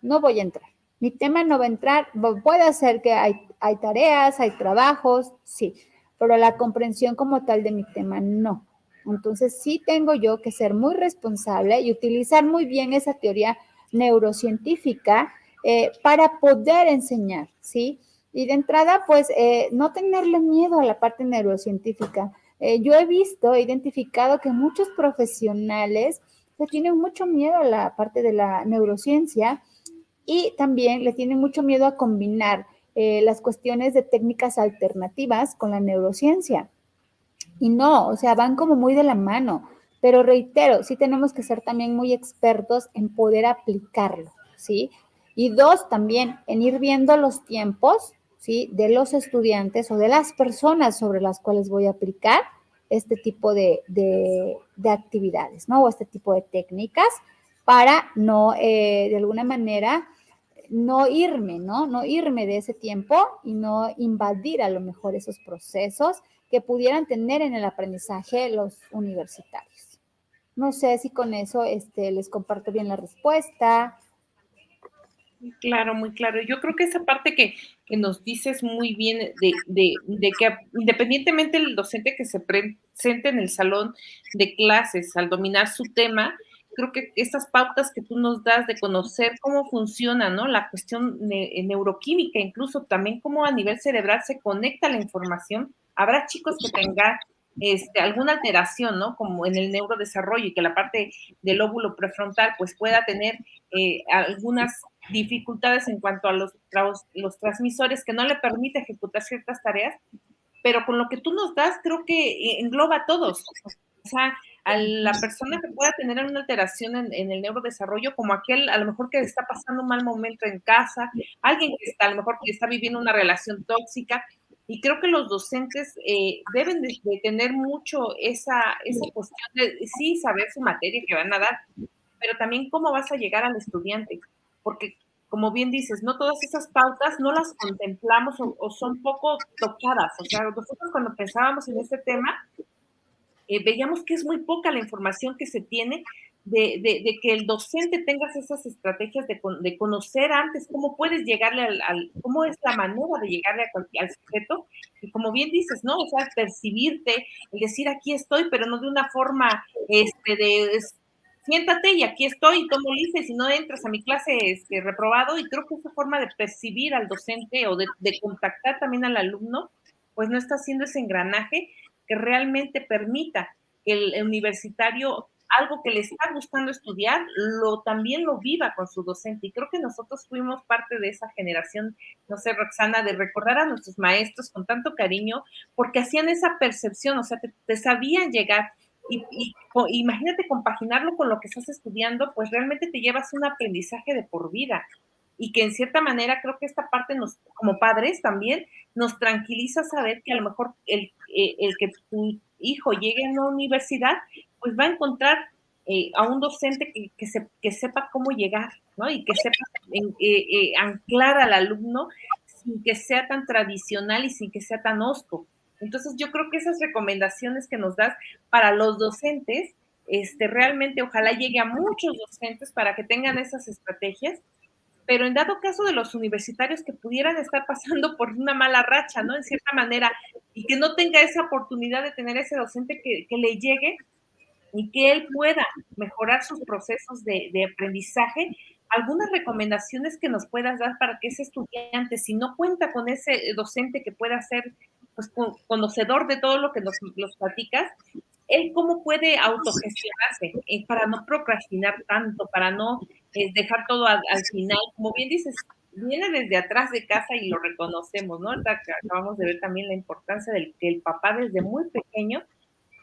no voy a entrar. Mi tema no va a entrar, puede ser que hay, hay tareas, hay trabajos, sí, pero la comprensión como tal de mi tema no. Entonces sí tengo yo que ser muy responsable y utilizar muy bien esa teoría neurocientífica eh, para poder enseñar, ¿sí? Y de entrada, pues, eh, no tenerle miedo a la parte neurocientífica. Eh, yo he visto, he identificado que muchos profesionales le tienen mucho miedo a la parte de la neurociencia y también le tienen mucho miedo a combinar eh, las cuestiones de técnicas alternativas con la neurociencia. Y no, o sea, van como muy de la mano. Pero reitero, sí tenemos que ser también muy expertos en poder aplicarlo, ¿sí? Y dos, también en ir viendo los tiempos, ¿sí? De los estudiantes o de las personas sobre las cuales voy a aplicar este tipo de, actividades, ¿no? O este tipo de técnicas para no, eh, de alguna manera, no irme, ¿no? No irme de ese tiempo y no invadir a lo mejor esos procesos que pudieran tener en el aprendizaje los universitarios. No sé si con eso este, les comparto bien la respuesta. Claro, muy claro. Yo creo que esa parte que, nos dices muy bien de, de, que independientemente del docente que se presente en el salón de clases al dominar su tema, creo que estas pautas que tú nos das de conocer cómo funciona, ¿no? La cuestión neuroquímica, incluso también cómo a nivel cerebral se conecta la información. Habrá chicos que tengan este, alguna alteración, ¿no? Como en el neurodesarrollo y que la parte del óvulo prefrontal pues pueda tener eh, algunas dificultades en cuanto a los, los transmisores que no le permite ejecutar ciertas tareas, pero con lo que tú nos das creo que engloba a todos. O sea, a la persona que pueda tener una alteración en, el neurodesarrollo, como aquel a lo mejor que está pasando un mal momento en casa, alguien que está a lo mejor que está viviendo una relación tóxica, y creo que los docentes eh, deben de, tener mucho esa, esa cuestión de sí saber su materia que van a dar, pero también cómo vas a llegar al estudiante, porque como bien dices, no todas esas pautas no las contemplamos o son poco tocadas. O sea, nosotros cuando pensábamos en este tema, eh, veíamos que es muy poca la información que se tiene de, que el docente tenga esas estrategias de, de, conocer antes cómo puedes llegarle al, cómo es la manera de llegarle al sujeto, y como bien dices, ¿no? O sea, percibirte, el decir aquí estoy, pero no de una forma este, de siéntate y aquí estoy, y lista, y si no entras a mi clase este, reprobado, y creo que esa forma de percibir al docente o de, de contactar también al alumno, pues no está haciendo ese engranaje que realmente permita que el universitario algo que le está gustando estudiar, lo también lo viva con su docente. Y creo que nosotros fuimos parte de esa generación, no sé, Roxana, de recordar a nuestros maestros con tanto cariño, porque hacían esa percepción, o sea, te, sabían llegar. Y, y, imagínate compaginarlo con lo que estás estudiando, pues realmente te llevas un aprendizaje de por vida y que en cierta manera creo que esta parte nos, como padres también, nos tranquiliza saber que a lo mejor el, eh, el que tu hijo llegue a una universidad, pues va a encontrar eh, a un docente que, que, se, que, sepa cómo llegar, ¿no? Y que sepa eh, anclar al alumno sin que sea tan tradicional y sin que sea tan osco. Entonces yo creo que esas recomendaciones que nos das para los docentes, este, realmente ojalá llegue a muchos docentes para que tengan esas estrategias pero en dado caso de los universitarios que pudieran estar pasando por una mala racha, ¿no? En cierta manera, y que no tenga esa oportunidad de tener ese docente que, le llegue y que él pueda mejorar sus procesos de, aprendizaje, algunas recomendaciones que nos puedas dar para que ese estudiante, si no cuenta con ese docente que pueda ser pues, conocedor de todo lo que nos los platicas, él cómo puede autogestionarse eh, para no procrastinar tanto, para no eh, dejar todo al, final. Como bien dices, viene desde atrás de casa y lo reconocemos, ¿no? Acabamos de ver también la importancia del que el papá desde muy pequeño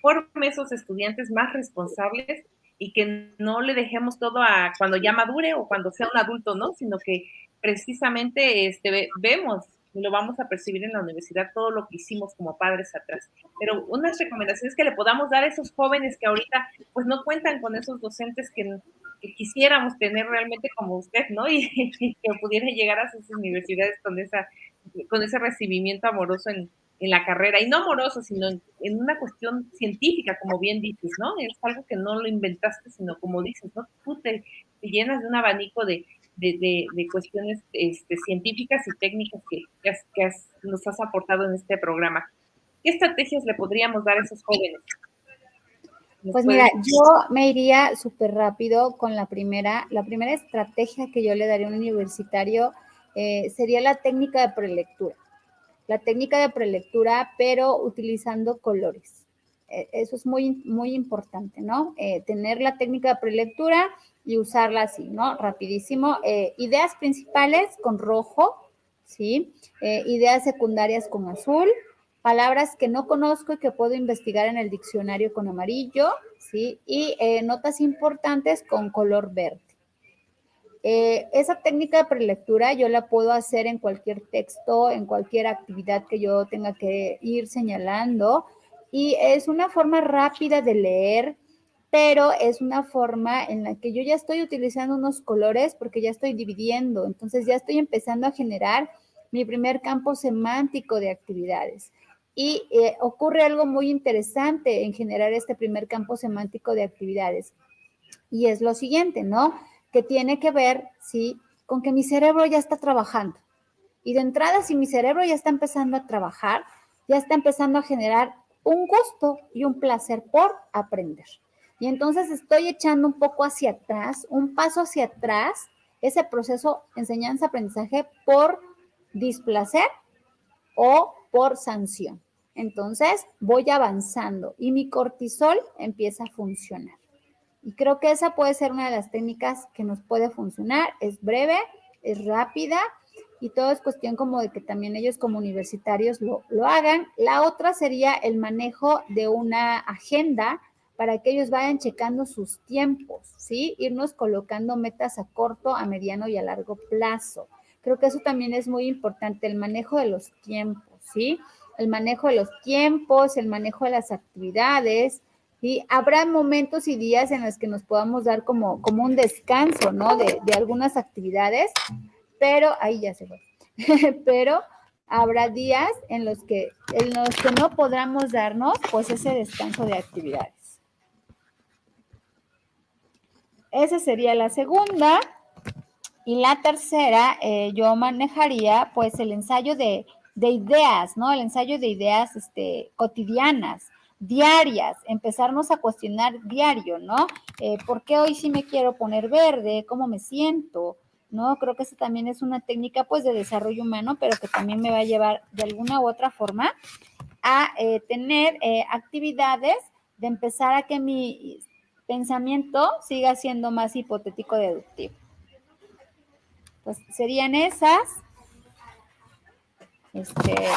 forme esos estudiantes más responsables y que no le dejemos todo a cuando ya madure o cuando sea un adulto, ¿no? Sino que precisamente este, vemos y lo vamos a percibir en la universidad todo lo que hicimos como padres atrás. Pero unas recomendaciones que le podamos dar a esos jóvenes que ahorita pues no cuentan con esos docentes que, quisiéramos tener realmente como usted, ¿no? Y, que pudieran llegar a sus universidades con, esa, con ese recibimiento amoroso en, en la carrera, y no amoroso, sino en, una cuestión científica, como bien dices, ¿no? Es algo que no lo inventaste, sino como dices, ¿no? Tú te llenas de un abanico de, de, de, cuestiones este, científicas y técnicas que, que, nos has aportado en este programa. ¿Qué estrategias le podríamos dar a esos jóvenes? Pues mira, yo me iría súper rápido con la primera. La primera estrategia que yo le daría a un universitario eh, sería la técnica de prelectura. La técnica de prelectura, pero utilizando colores. E, eso es muy, muy importante, ¿no? Eh, tener la técnica de prelectura y usarla así, ¿no? Rapidísimo. Eh, ideas principales con rojo, ¿sí? Eh, ideas secundarias con azul, palabras que no conozco y que puedo investigar en el diccionario con amarillo, ¿sí? Y eh, notas importantes con color verde. esa técnica de prelectura yo la puedo hacer en cualquier texto, en cualquier actividad que yo tenga que ir señalando. Y es una forma rápida de leer, pero es una forma en la que yo ya estoy utilizando unos colores porque ya estoy dividiendo, entonces ya estoy empezando a generar mi primer campo semántico de actividades. Y eh, ocurre algo muy interesante en generar este primer campo semántico de actividades. Y es lo siguiente, ¿no? Que tiene que ver, ¿sí? Con que mi cerebro ya está trabajando. Y de entrada, si mi cerebro ya está empezando a trabajar, ya está empezando a generar un gusto y un placer por aprender. Y entonces estoy echando un poco hacia atrás, un paso hacia atrás, ese proceso enseñanza-aprendizaje por displacer o por sanción. entonces voy avanzando y mi cortisol empieza a funcionar. Y creo que esa puede ser una de las técnicas que nos puede funcionar. Es breve, es rápida y todo es cuestión como de que también ellos como universitarios lo, lo hagan. La otra sería el manejo de una agenda para que ellos vayan checando sus tiempos, ¿sí? Irnos colocando metas a corto, a mediano y a largo plazo. Creo que eso también es muy importante, el manejo de los tiempos, ¿sí? El manejo de los tiempos, el manejo de las actividades, ¿sí? Habrá momentos y días en los que nos podamos dar como, como un descanso, ¿no? De, de algunas actividades, pero ahí ya se fue. pero habrá días en los que en los que no podamos darnos pues ese descanso de actividades. Esa sería la segunda. Y la tercera, eh, yo manejaría pues el ensayo de, ideas, ¿no? El ensayo de ideas este, cotidianas, diarias, empezarnos a cuestionar diario, ¿no? Eh, ¿Por qué hoy sí me quiero poner verde? ¿Cómo me siento? ¿No? Creo que esa también es una técnica pues de desarrollo humano, pero que también me va a llevar de alguna u otra forma a eh, tener actividades de empezar a que mi pensamiento siga siendo más hipotético deductivo. Pues serían esas. Este,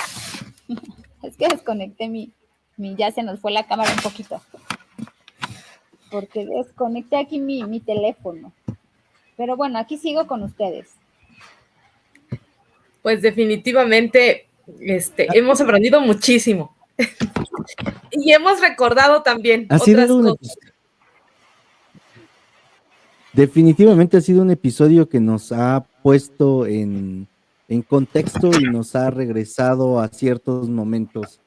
es que desconecté mi, mi, ya se nos fue la cámara un poquito. Porque desconecté aquí mi, mi teléfono. Pero bueno, aquí sigo con ustedes. Pues definitivamente este, hemos aprendido muchísimo. y hemos recordado también otras cosas. Definitivamente ha sido un episodio que nos ha puesto en, contexto y nos ha regresado a ciertos momentos.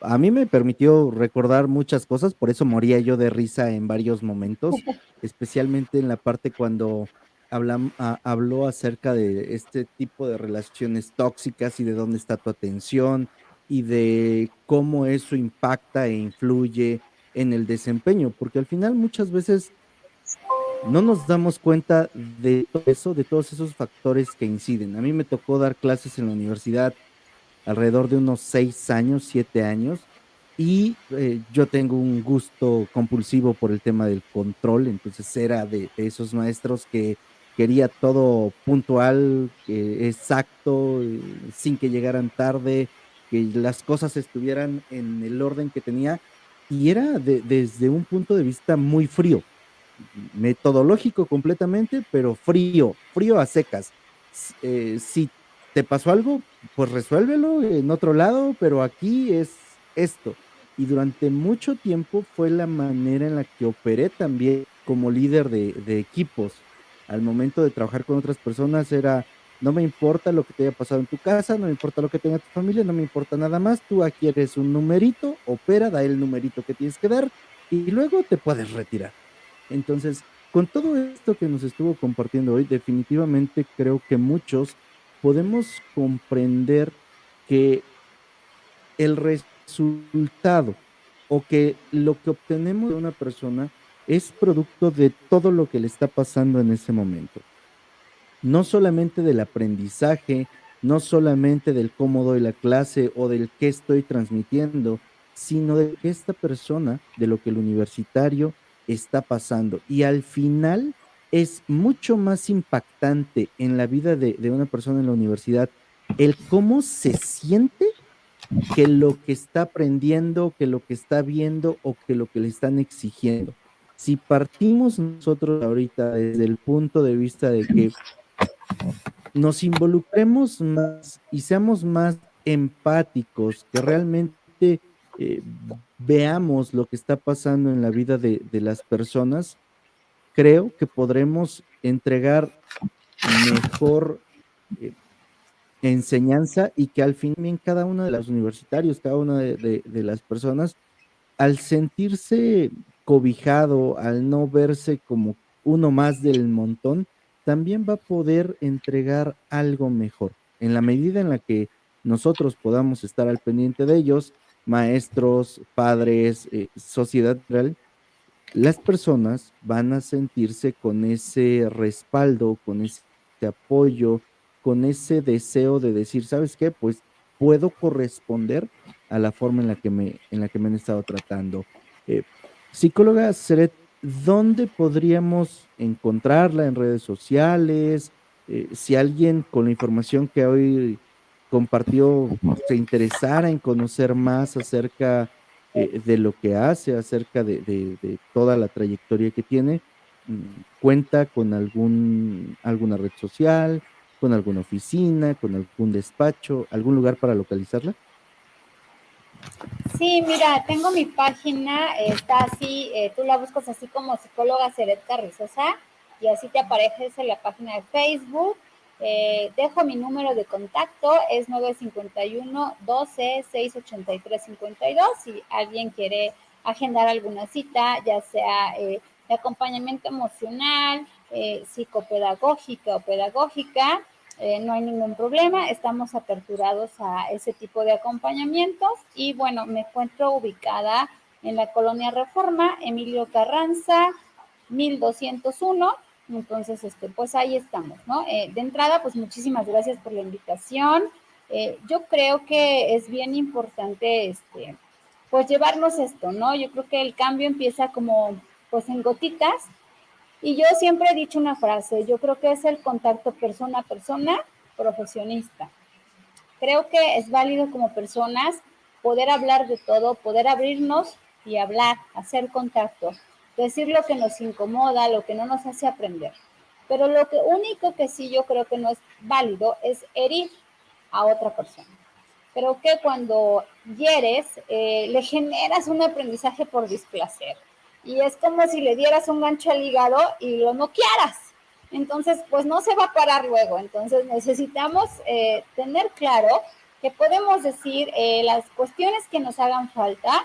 A mí me permitió recordar muchas cosas, por eso moría yo de risa en varios momentos, especialmente en la parte cuando habló acerca de este tipo de relaciones tóxicas y de dónde está tu atención y de cómo eso impacta e influye en el desempeño, porque al final muchas veces no nos damos cuenta de todo eso, de todos esos factores que inciden. A mí me tocó dar clases en la universidad alrededor de unos seis años, siete años, y eh, yo tengo un gusto compulsivo por el tema del control, entonces era de, esos maestros que quería todo puntual, exacto, sin que llegaran tarde, que las cosas estuvieran en el orden que tenía, y era desde un punto de vista muy frío metodológico completamente, pero frío, frío a secas. Eh, si te pasó algo, pues resuélvelo en otro lado, pero aquí es esto. Y durante mucho tiempo fue la manera en la que operé también como líder de, de equipos. Al momento de trabajar con otras personas era, no me importa lo que te haya pasado en tu casa, no me importa lo que tenga tu familia, no me importa nada más, tú aquí eres un numerito, opera, da el numerito que tienes que dar y luego te puedes retirar. Entonces, con todo esto que nos estuvo compartiendo hoy, definitivamente creo que muchos podemos comprender que el resultado o que lo que obtenemos de una persona es producto de todo lo que le está pasando en ese momento. No solamente del aprendizaje, no solamente del cómo doy la clase o del qué estoy transmitiendo, sino de esta persona, de lo que el universitario está pasando. Y al final es mucho más impactante en la vida de, una persona en la universidad el cómo se siente que lo que está aprendiendo, que lo que está viendo o que lo que le están exigiendo. Si partimos nosotros ahorita desde el punto de vista de que nos involucremos más y seamos más empáticos, que realmente eh, veamos lo que está pasando en la vida de, las personas, creo que podremos entregar mejor eh, enseñanza y que al fin cada uno de los universitarios, cada una de, las personas, al sentirse cobijado, al no verse como uno más del montón, también va a poder entregar algo mejor. En la medida en la que nosotros podamos estar al pendiente de ellos, maestros, padres, eh, sociedad real, las personas van a sentirse con ese respaldo, con ese apoyo, con ese deseo de decir, ¿sabes qué? Pues puedo corresponder a la forma en la que me, en la que me han estado tratando. Eh, psicóloga Seret, ¿dónde podríamos encontrarla en redes sociales? Eh, si alguien con la información que hoy compartió se interesara en conocer más acerca eh, de lo que hace, acerca de, toda la trayectoria que tiene, mm, cuenta con algún, alguna red social, con alguna oficina, con algún despacho, algún lugar para localizarla. Sí, mira, tengo mi página, está así, eh, tú la buscas así como psicóloga Seret Carrizosa y así te apareces en la página de Facebook. Eh, dejo mi número de contacto, es 951 12 683 52. Si alguien quiere agendar alguna cita, ya sea eh, de acompañamiento emocional, psicopedagógica o pedagógica, eh, no hay ningún problema, estamos aperturados a ese tipo de acompañamientos y bueno, me encuentro ubicada en la colonia Reforma, Emilio Carranza, 1201. Entonces, este, pues ahí estamos, ¿no? Eh, de entrada, pues muchísimas gracias por la invitación. Eh, yo creo que es bien importante, este, pues llevarnos esto, ¿no? Yo creo que el cambio empieza como, pues en gotitas y yo siempre he dicho una frase, yo creo que es el contacto persona a persona profesionista. Creo que es válido como personas poder hablar de todo, poder abrirnos y hablar, hacer contacto, decir lo que nos incomoda, lo que no nos hace aprender. Pero lo que único que sí yo creo que no es válido es herir a otra persona. Creo que cuando hieres, eh, le generas un aprendizaje por displacer y es como si le dieras un gancho al hígado y lo noquearas. Entonces, pues no se va a parar luego. Entonces, necesitamos eh, tener claro que podemos decir eh, las cuestiones que nos hagan falta,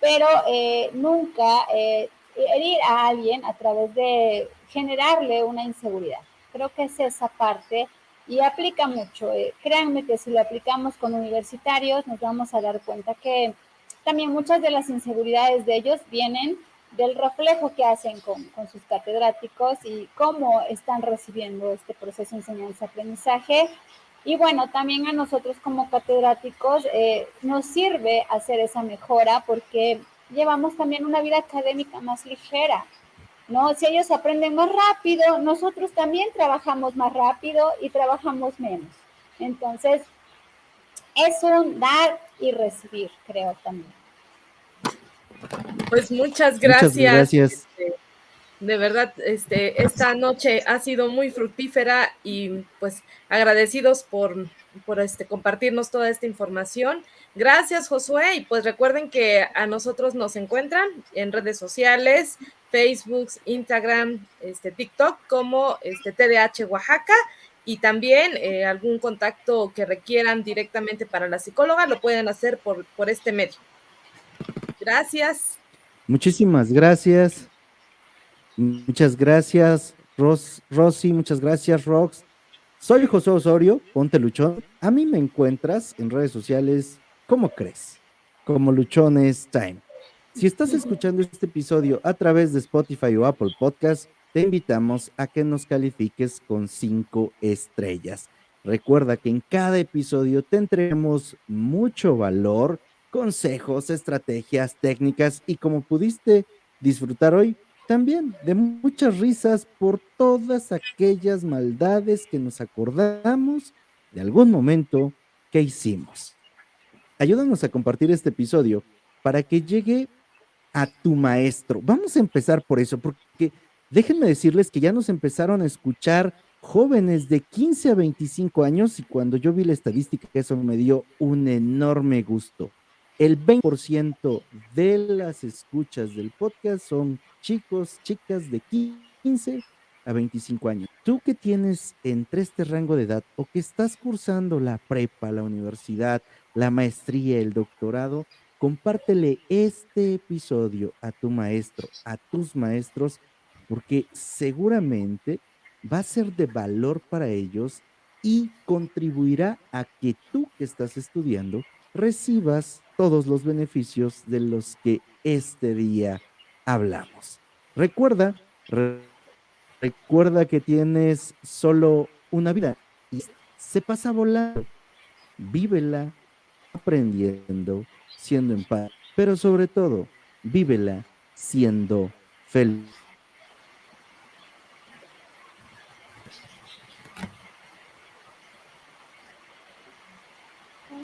pero eh, nunca herir a alguien a través de generarle una inseguridad. Creo que es esa parte y aplica mucho. créanme que si lo aplicamos con universitarios, nos vamos a dar cuenta que también muchas de las inseguridades de ellos vienen del reflejo que hacen con, con, sus catedráticos y cómo están recibiendo este proceso de enseñanza-aprendizaje. Y bueno, también a nosotros como catedráticos eh, nos sirve hacer esa mejora porque llevamos también una vida académica más ligera, ¿no? Si ellos aprenden más rápido, nosotros también trabajamos más rápido y trabajamos menos. Entonces, es un dar y recibir, creo también. Pues muchas gracias. Muchas gracias. Este, de verdad, este, esta noche ha sido muy fructífera y pues agradecidos por, por este, compartirnos toda esta información. Gracias, Josué. Y pues recuerden que a nosotros nos encuentran en redes sociales, Facebook, Instagram, este, TikTok, como este, TDH Oaxaca. Y también eh, algún contacto que requieran directamente para la psicóloga lo pueden hacer por, por este medio. Gracias. Muchísimas gracias. Muchas gracias, Ros Rosy. Muchas gracias, Rox. Soy José Osorio, Ponte Luchón. A mí me encuentras en redes sociales, ¿cómo crees? Como Luchones Time. Si estás escuchando este episodio a través de Spotify o Apple Podcast, te invitamos a que nos califiques con cinco estrellas. Recuerda que en cada episodio tendremos mucho valor consejos, estrategias, técnicas y como pudiste disfrutar hoy, también de muchas risas por todas aquellas maldades que nos acordamos de algún momento que hicimos. Ayúdanos a compartir este episodio para que llegue a tu maestro. Vamos a empezar por eso, porque déjenme decirles que ya nos empezaron a escuchar jóvenes de 15 a 25 años y cuando yo vi la estadística eso me dio un enorme gusto. El 20% de las escuchas del podcast son chicos, chicas de 15 a 25 años. Tú que tienes entre este rango de edad o que estás cursando la prepa, la universidad, la maestría, el doctorado, compártele este episodio a tu maestro, a tus maestros, porque seguramente va a ser de valor para ellos y contribuirá a que tú que estás estudiando recibas todos los beneficios de los que este día hablamos. Recuerda, recuerda que tienes solo una vida y se pasa volando. Vívela, aprendiendo, siendo en paz, pero sobre todo, vívela siendo feliz.